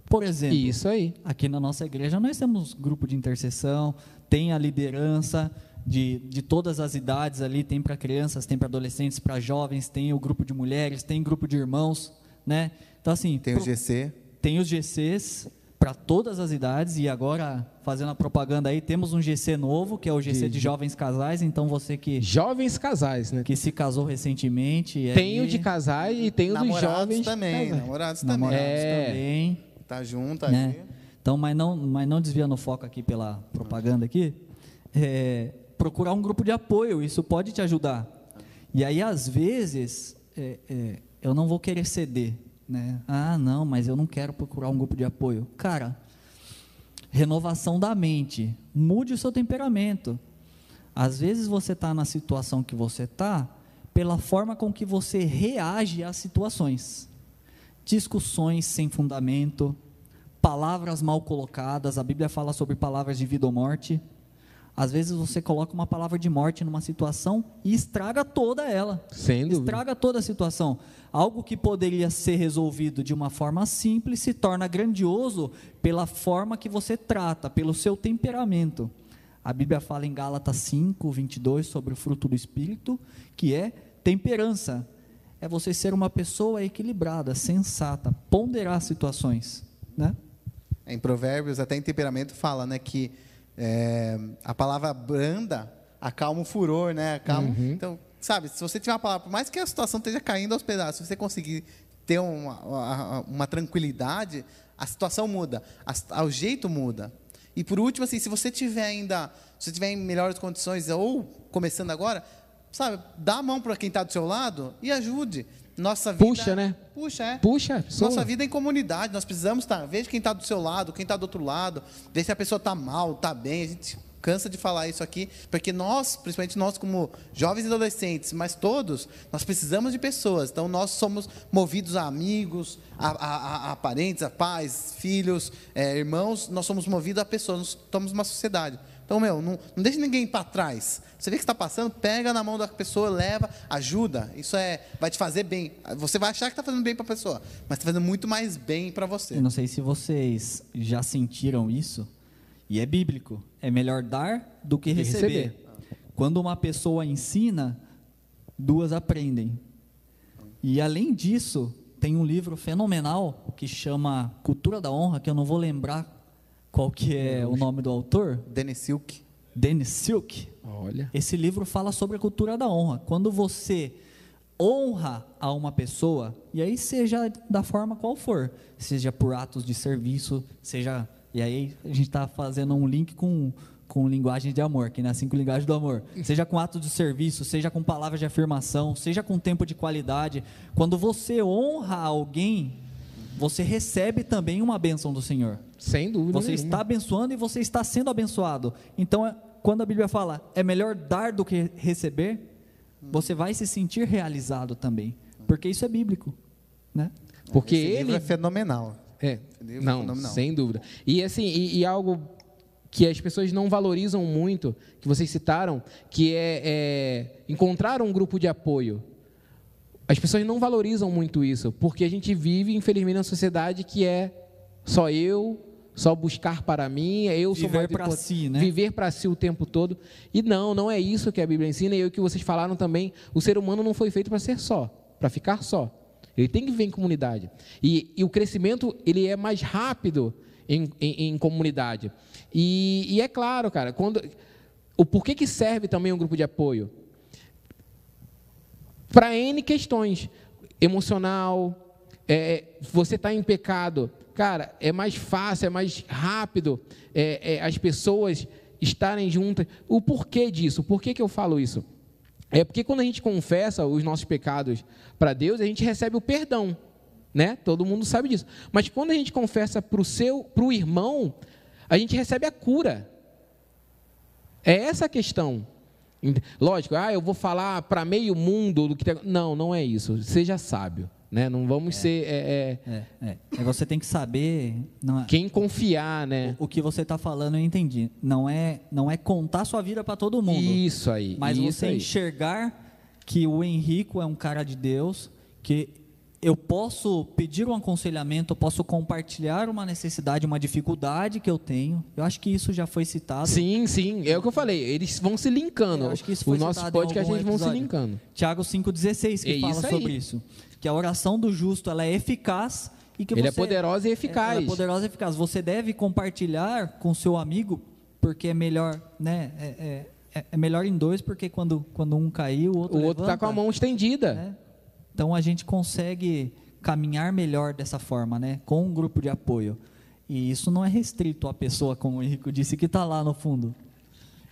Por exemplo, Isso aí. Aqui na nossa igreja nós temos grupo de intercessão, tem a liderança de, de todas as idades ali, tem para crianças, tem para adolescentes, para jovens, tem o grupo de mulheres, tem grupo de irmãos, né? Então assim, Tem o pro- GC. tem os GCs para todas as idades e agora fazendo a propaganda aí, temos um GC novo, que é o GC de, De- jovens casais, então você que Jovens casais, né? que se casou recentemente, Tem aí, o de casais e tem o dos Namorados jovens também. casais. Namorados também. namorados É. também, Tá junto né? ali. Então, mas não, mas não desviando o foco aqui pela propaganda aqui, é, procurar um grupo de apoio, isso pode te ajudar. E aí, às vezes, é, é, eu não vou querer ceder, né? Ah, não, mas eu não quero procurar um grupo de apoio. Cara, renovação da mente, mude o seu temperamento. Às vezes você está na situação que você está pela forma com que você reage às situações. Discussões sem fundamento, palavras mal colocadas, a Bíblia fala sobre palavras de vida ou morte. Às vezes você coloca uma palavra de morte numa situação e estraga toda ela. Sem dúvida. Estraga toda a situação. Algo que poderia ser resolvido de uma forma simples se torna grandioso pela forma que você trata, pelo seu temperamento. A Bíblia fala em Gálatas 5, 22 sobre o fruto do Espírito, que é temperança. É você ser uma pessoa equilibrada, sensata, ponderar situações. Né? Em Provérbios, até em temperamento, fala né, que é, a palavra branda acalma o furor, né? Acalma, Então, sabe, se você tiver uma palavra, por mais que a situação esteja caindo aos pedaços, se você conseguir ter uma, uma, uma tranquilidade, a situação muda, a- o jeito muda. E por último, assim, se você tiver ainda, se você tiver em melhores condições ou começando agora, sabe, dá a mão para quem está do seu lado e ajude. Nossa vida, Puxa, né? Puxa, é. Puxa, pessoa. Nossa vida é em comunidade, nós precisamos estar. Veja quem está do seu lado, quem está do outro lado, ver se a pessoa está mal, está bem. A gente cansa de falar isso aqui, porque nós, principalmente nós como jovens e adolescentes, mas todos, nós precisamos de pessoas. Então nós somos movidos a amigos, a, a- a- parentes, a pais, filhos, eh, irmãos. Nós somos movidos a pessoas. Nós estamos uma sociedade. Então, meu, não, não deixe ninguém para trás. Você vê que está passando, pega na mão da pessoa, leva, ajuda. Isso é, vai te fazer bem. Você vai achar que está fazendo bem para a pessoa, mas está fazendo muito mais bem para você. Eu não sei se vocês já sentiram isso, e é bíblico. É melhor dar do que receber. receber. Quando uma pessoa ensina, duas aprendem. E além disso, tem um livro fenomenal que chama Cultura da Honra, que eu não vou lembrar qual que é o nome do autor. Dennis Silk. Dennis Silk. Olha. Esse livro fala sobre a cultura da honra. Quando você honra a uma pessoa, e aí seja da forma qual for, seja por atos de serviço, seja. E aí a gente está fazendo um link com, com linguagem de amor, que é cinco linguagens do amor. Seja com atos de serviço, seja com palavras de afirmação, seja com tempo de qualidade. Quando você honra alguém, você recebe também uma bênção do Senhor. Sem dúvida. Você nenhuma. está abençoando e você está sendo abençoado. Então, é- quando a Bíblia fala é melhor dar do que receber, você vai se sentir realizado também, porque isso é bíblico, né? Porque Esse ele. livro é fenomenal. É, livro não, fenomenal. sem dúvida. E assim, e, e algo que as pessoas não valorizam muito, que vocês citaram, que é, é encontrar um grupo de apoio. As pessoas não valorizam muito isso, porque a gente vive, infelizmente, numa sociedade que é só eu, só buscar para mim, é eu sou Viver import- si, né? Viver para si o tempo todo. E não, não é isso que a Bíblia ensina, e o que vocês falaram também, o ser humano não foi feito para ser só, para ficar só. Ele tem que viver em comunidade. E, e o crescimento, ele é mais rápido em, em- em comunidade. E, e é claro, cara, quando, o porquê que serve também um grupo de apoio? Para N questões. Emocional, é, você está em pecado. Cara, é mais fácil, é mais rápido é, é, as pessoas estarem juntas. O porquê disso? Por que, que eu falo isso? É porque quando a gente confessa os nossos pecados para Deus, a gente recebe o perdão, né? Todo mundo sabe disso. Mas quando a gente confessa para o seu, para o irmão, a gente recebe a cura. É essa a questão. Lógico, ah, eu vou falar para meio mundo do que tem... não, não é isso. Seja sábio, né? Não vamos ser é, é, É, é. E você tem que saber, é- quem confiar, né? o que você está falando, eu entendi. Não é, não é contar sua vida para todo mundo. Isso aí. Mas isso você aí. enxergar que o Henrico é um cara de Deus, que eu posso pedir um aconselhamento, eu posso compartilhar uma necessidade, uma dificuldade que eu tenho. Eu acho que isso já foi citado. Sim, sim, é o que eu falei. Eles vão se linkando. Eu acho que isso foi em podcasts algum eles vão se linkando. Tiago 5,16 que É fala isso sobre isso. Que a oração do justo ela é eficaz e que Ele é você- poderosa e eficaz. Ela é poderosa e eficaz. Você deve compartilhar com seu amigo, porque é melhor, né? É, é- é- é melhor em dois, porque quando, quando um cair, o outro O outro está com a mão estendida. né? Então a gente consegue caminhar melhor dessa forma, né? Com um grupo de apoio. E isso não é restrito à pessoa, como o Henrico disse, que está lá no fundo.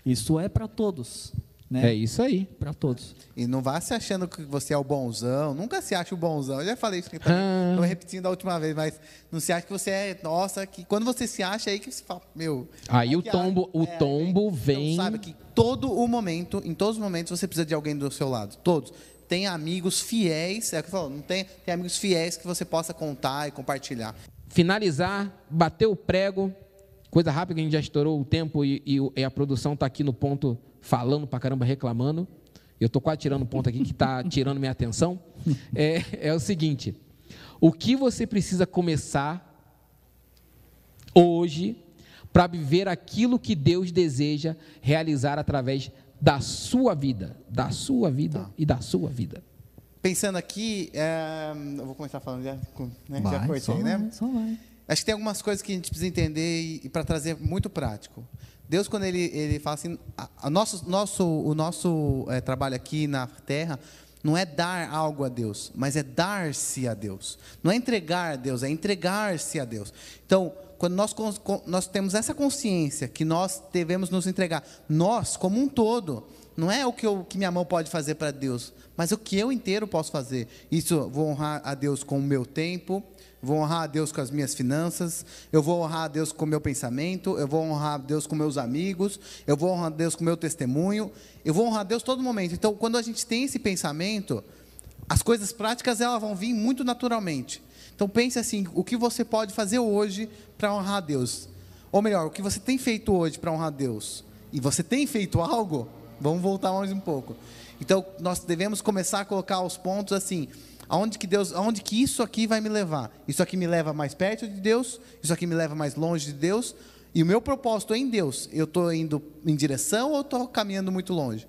Isso é para todos, né? É isso aí. Para todos. E não vá se achando que você é o bonzão. Nunca se acha o bonzão. Eu já falei isso aqui também. Ah. Estou repetindo da última vez, mas não se acha que você é. Nossa, que quando você se acha é aí que você fala, meu. Aí o aqui, tombo, o é, tombo então, vem. sabe que todo o momento, em todos os momentos, você precisa de alguém do seu lado. Todos. Tem amigos fiéis, é o que eu falo, não tem, tem amigos fiéis que você possa contar e compartilhar. finalizar, bater o prego, coisa rápida que a gente já estourou o tempo e, e e a produção está aqui no ponto falando pra caramba, reclamando. Eu estou quase tirando o ponto aqui que está tirando minha atenção. É, é o seguinte: o que você precisa começar hoje para viver aquilo que Deus deseja realizar através da sua vida, da sua vida e da sua vida. Pensando aqui, é, eu vou começar falando, já, né, já Vai, cortei, só né? vai, só vai. Acho que tem algumas coisas que a gente precisa entender e, e para trazer muito prático. Deus, quando ele, ele fala assim, a, a nosso, nosso, o nosso eh, trabalho aqui na Terra não é dar algo a Deus, mas é dar-se a Deus. Não é entregar a Deus, é entregar-se a Deus. Então, quando nós, nós temos essa consciência que nós devemos nos entregar, nós como um todo, não é o que, eu, que minha mão pode fazer para Deus, mas o que eu inteiro posso fazer. Isso, vou honrar a Deus com o meu tempo, vou honrar a Deus com as minhas finanças, eu vou honrar a Deus com o meu pensamento, eu vou honrar a Deus com meus amigos, eu vou honrar a Deus com o meu testemunho, eu vou honrar a Deus todo momento. Então, quando a gente tem esse pensamento, as coisas práticas elas vão vir muito naturalmente. Então pense assim, o que você pode fazer hoje para honrar a Deus? Ou melhor, o que você tem feito hoje para honrar a Deus? E você tem feito algo? Vamos voltar mais um pouco. Então nós devemos começar a colocar os pontos assim, aonde que Deus, aonde que isso aqui vai me levar? Isso aqui me leva mais perto de Deus? Isso aqui me leva mais longe de Deus? E o meu propósito é em Deus. Eu estou indo em direção ou estou caminhando muito longe?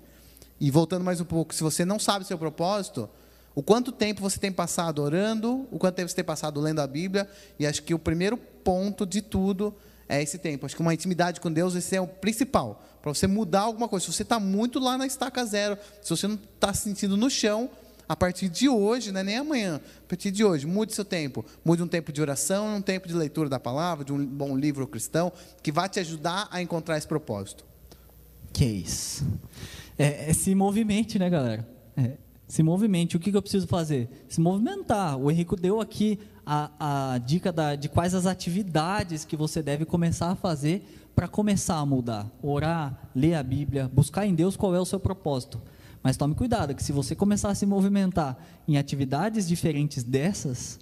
E voltando mais um pouco, se você não sabe seu propósito, o quanto tempo você tem passado orando, o quanto tempo você tem passado lendo a Bíblia, e acho que o primeiro ponto de tudo é esse tempo. Acho que uma intimidade com Deus, esse é o principal. Para você mudar alguma coisa. Se você está muito lá na estaca zero, se você não está se sentindo no chão, a partir de hoje, não é nem amanhã, a partir de hoje, mude seu tempo. Mude um tempo de oração, um tempo de leitura da palavra, de um bom livro cristão, que vai te ajudar a encontrar esse propósito. Que isso. É, é se movimente, né, galera? É, se movimente. O que, que eu preciso fazer? Se movimentar. O Henrico deu aqui a, a dica da, de quais as atividades que você deve começar a fazer para começar a mudar. Orar, ler a Bíblia, buscar em Deus qual é o seu propósito. Mas tome cuidado, que se você começar a se movimentar em atividades diferentes dessas,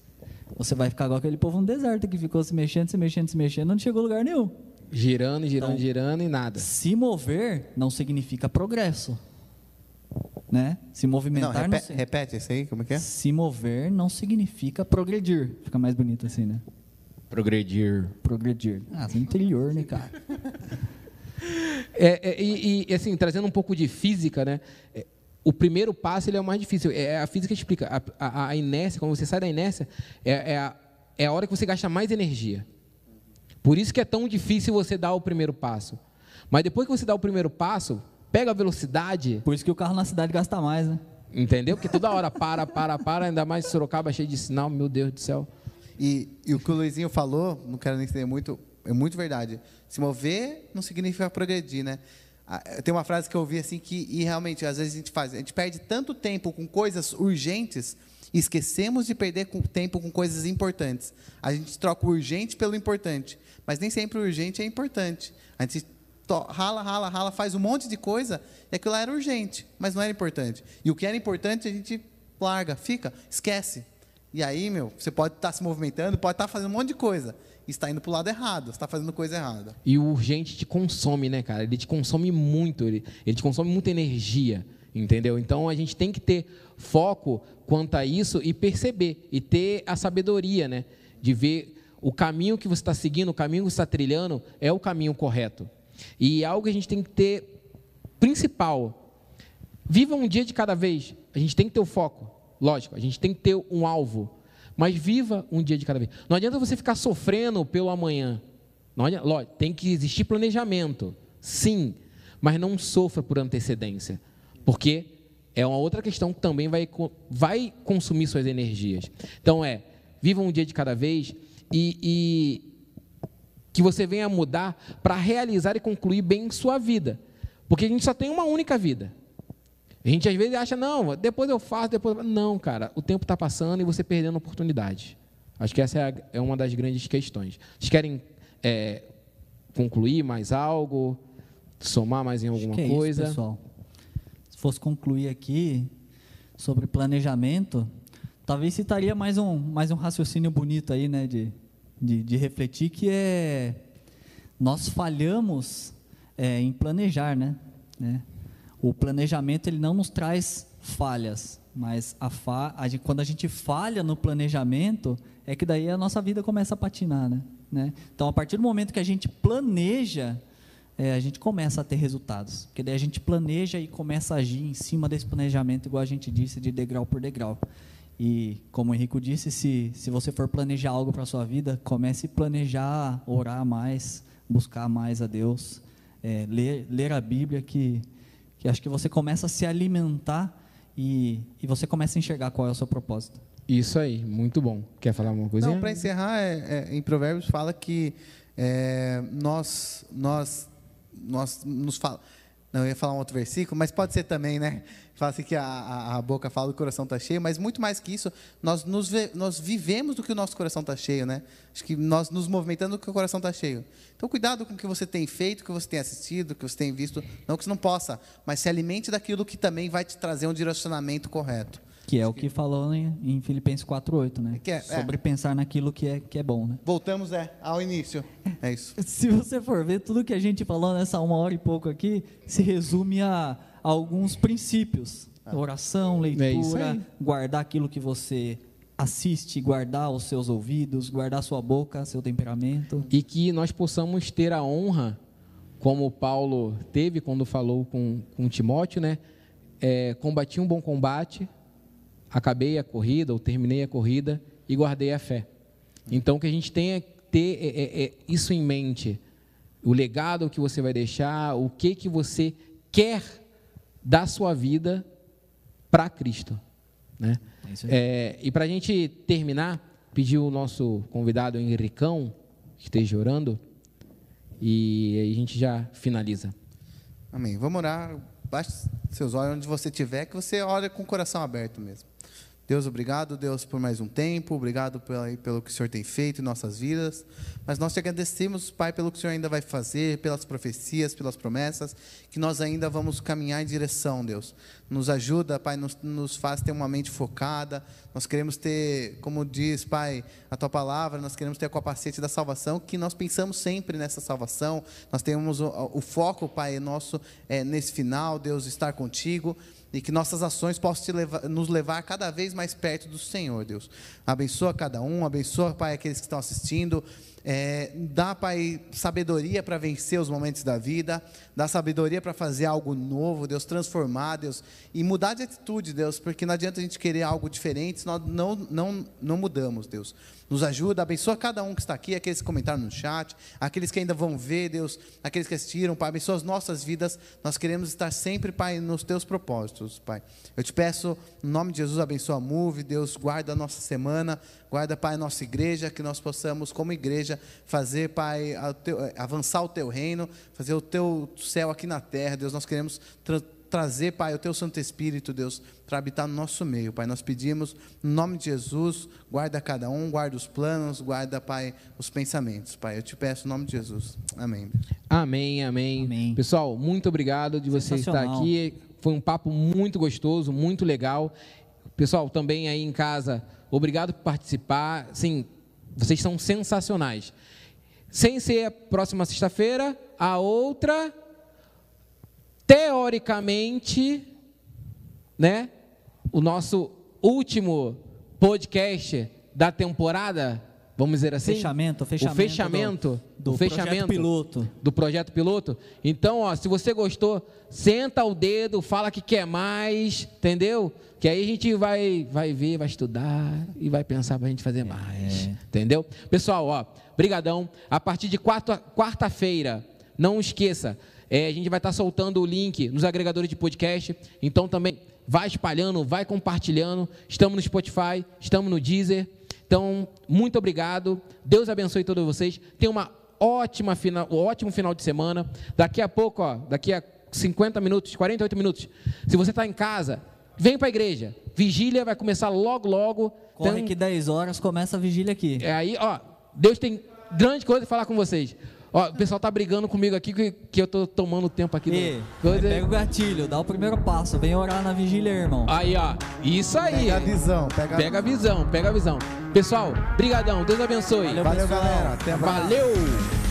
você vai ficar igual aquele povo no deserto que ficou se mexendo, se mexendo, se mexendo, não chegou a lugar nenhum. Girando, girando, então, girando e nada. Se mover não significa progresso. Né? Se movimentar não, repete, não, repete isso aí, como é que é? Se mover não significa progredir. Fica mais bonito assim, né? Progredir. Progredir. Ah, é interior, né, cara? É, é, e, e, assim, trazendo um pouco de física, né? É, o primeiro passo ele é o mais difícil. É a física explica. A, a, a inércia, quando você sai da inércia, é, é, a, é a hora que você gasta mais energia. Por isso que é tão difícil você dar o primeiro passo. Mas depois que você dá o primeiro passo, pega a velocidade. Por isso que o carro na cidade gasta mais, né? Entendeu? Porque toda hora para, para, para, ainda mais Sorocaba cheio de sinal, meu Deus do céu. E, e o que o Luizinho falou, não quero nem entender muito, é muito verdade. Se mover não significa progredir, né? Ah, tem uma frase que eu ouvi assim que, e realmente, às vezes a gente faz, a gente perde tanto tempo com coisas urgentes e esquecemos de perder tempo com coisas importantes. A gente troca o urgente pelo importante, mas nem sempre o urgente é importante. A gente rala, rala, rala, faz um monte de coisa e aquilo lá era urgente, mas não era importante. E o que era importante a gente larga, fica, esquece. E aí, meu, você pode estar se movimentando, pode estar fazendo um monte de coisa. E está indo para o lado errado, está fazendo coisa errada. E o urgente te consome, né, cara? Ele te consome muito, ele, ele te consome muita energia, entendeu? Então a gente tem que ter foco quanto a isso e perceber, e ter a sabedoria, né? De ver o caminho que você está seguindo, o caminho que você está trilhando é o caminho correto. E algo que a gente tem que ter principal. Viva um dia de cada vez. A gente tem que ter o foco. Lógico, a gente tem que ter um alvo. Mas viva um dia de cada vez. Não adianta você ficar sofrendo pelo amanhã. Não adianta, lógico, tem que existir planejamento. Sim. Mas não sofra por antecedência. Porque é uma outra questão que também vai, vai consumir suas energias. Então é, viva um dia de cada vez e, e que você venha mudar para realizar e concluir bem sua vida. Porque a gente só tem uma única vida. A gente às vezes acha, não, depois eu faço, depois. Não, cara, o tempo está passando e você perdendo oportunidade. Acho que essa é, a, é uma das grandes questões. Vocês querem é, concluir mais algo? Somar mais em alguma é coisa? Isso, pessoal. Se fosse concluir aqui sobre planejamento, talvez citaria mais um, mais um raciocínio bonito aí, né? De, de, de refletir, que é nós falhamos é, em planejar, né? né? O planejamento ele não nos traz falhas, mas a fa a quando a gente falha no planejamento, é que daí a nossa vida começa a patinar, né? né? Então, a partir do momento que a gente planeja, é, a gente começa a ter resultados. Porque daí a gente planeja e começa a agir em cima desse planejamento, igual a gente disse, de degrau por degrau. E como o Henrico disse, se, se você for planejar algo para a sua vida, comece a planejar, orar mais, buscar mais a Deus, é, ler, ler a Bíblia, que, que acho que você começa a se alimentar e, e você começa a enxergar qual é o seu propósito. Isso aí, muito bom. Quer falar uma coisa? Não, para encerrar, é, é, em Provérbios fala que é, nós, nós, nós nos fala, não, eu ia falar um outro versículo, mas pode ser também, né? Fala assim que a, a, boca fala, o coração está cheio, mas muito mais que isso, nós, nos, nós vivemos do que o nosso coração está cheio, né? Acho que nós nos movimentando do que o coração está cheio. Então, cuidado com o que você tem feito, o que você tem assistido, o que você tem visto. Não que você não possa, mas se alimente daquilo que também vai te trazer um direcionamento correto. Que é o que falou em, em Filipenses 4:8, né? É, é, Sobre é. pensar naquilo que é, que é bom, né? Voltamos é, ao início. É isso. Se você for ver, tudo que a gente falou nessa uma hora e pouco aqui se resume a, a alguns princípios. Ah. Oração, é leitura, guardar aquilo que você assiste, guardar os seus ouvidos, guardar sua boca, seu temperamento. E que nós possamos ter a honra, como Paulo teve quando falou com, com Timóteo, né? É, combati um bom combate, acabei a corrida, ou terminei a corrida e guardei a fé. Então, que a gente tenha ter é, é, é, isso em mente. O legado que você vai deixar, o que, que você quer da sua vida para Cristo. Né? É, e para a gente terminar, pedir o nosso convidado Henricão que esteja orando e aí a gente já finaliza. Amém. Vamos orar. Baixe seus olhos onde você estiver, que você ore com o coração aberto mesmo. Deus, obrigado, Deus, por mais um tempo, obrigado pelo, que o Senhor tem feito em nossas vidas, mas nós te agradecemos, Pai, pelo que o Senhor ainda vai fazer, pelas profecias, pelas promessas, que nós ainda vamos caminhar em direção, Deus. Nos ajuda, Pai, nos, nos faz ter uma mente focada, nós queremos ter, como diz, Pai, a Tua palavra, nós queremos ter a capacete da salvação, que nós pensamos sempre nessa salvação, nós temos o, o foco, Pai, nosso é, nesse final, Deus, estar contigo, e que nossas ações possam levar, nos levar cada vez mais perto do Senhor, Deus. Abençoa cada um, abençoa, Pai, aqueles que estão assistindo. É, dá, Pai, sabedoria para vencer os momentos da vida, dá sabedoria para fazer algo novo, Deus, transformar, Deus, e mudar de atitude, Deus, porque não adianta a gente querer algo diferente se nós não, não, não mudamos, Deus. Nos ajuda, abençoa cada um que está aqui, aqueles que comentaram no chat, aqueles que ainda vão ver, Deus, aqueles que assistiram, Pai, abençoa as nossas vidas. Nós queremos estar sempre, Pai, nos teus propósitos, Pai. Eu te peço, no nome de Jesus, abençoa a Move, Deus, guarda a nossa semana, guarda, Pai, a nossa igreja, que nós possamos, como igreja, fazer, Pai, avançar o teu reino, fazer o teu céu aqui na terra, Deus. Nós queremos trazer, Pai, o Teu Santo Espírito, Deus, para habitar no nosso meio, Pai. Nós pedimos, no nome de Jesus, guarda cada um, guarda os planos, guarda, Pai, os pensamentos, Pai. Eu te peço, no nome de Jesus. Amém. Amém, amém. amém. Pessoal, muito obrigado de você estar aqui. Foi um papo muito gostoso, muito legal. Pessoal, também aí em casa, obrigado por participar. Sim, vocês são sensacionais. Sem ser a próxima sexta-feira, a outra teoricamente, né, o nosso último podcast da temporada, vamos dizer assim, fechamento, fechamento, o fechamento do, do fechamento projeto piloto, do projeto piloto. Então, ó, se você gostou, senta o dedo, fala que quer mais, entendeu? Que aí a gente vai, vai ver, vai estudar e vai pensar para a gente fazer mais, é. entendeu? Pessoal, ó, brigadão. A partir de quarta-feira, não esqueça, é, a gente vai estar soltando o link nos agregadores de podcast. Então também vai espalhando, vai compartilhando. Estamos no Spotify, estamos no Deezer. Então, muito obrigado. Deus abençoe todos vocês. Tenha uma ótima final, um ótimo final de semana. Daqui a pouco, ó, daqui a 50 minutos, 48 minutos. Se você está em casa, vem para a igreja. Vigília vai começar logo, logo. Corre então, que 10 horas começa a vigília aqui. É aí, ó, Deus tem grande coisa para falar com vocês. Ó, o pessoal tá brigando comigo aqui que, que eu tô tomando tempo aqui. E, pega o gatilho, dá o primeiro passo, vem orar na vigília, irmão. Aí, ó, isso aí. Pega a visão, pega, pega a visão, pega a visão. Pessoal, brigadão, Deus abençoe. Valeu, Valeu galera. Até mais. Valeu.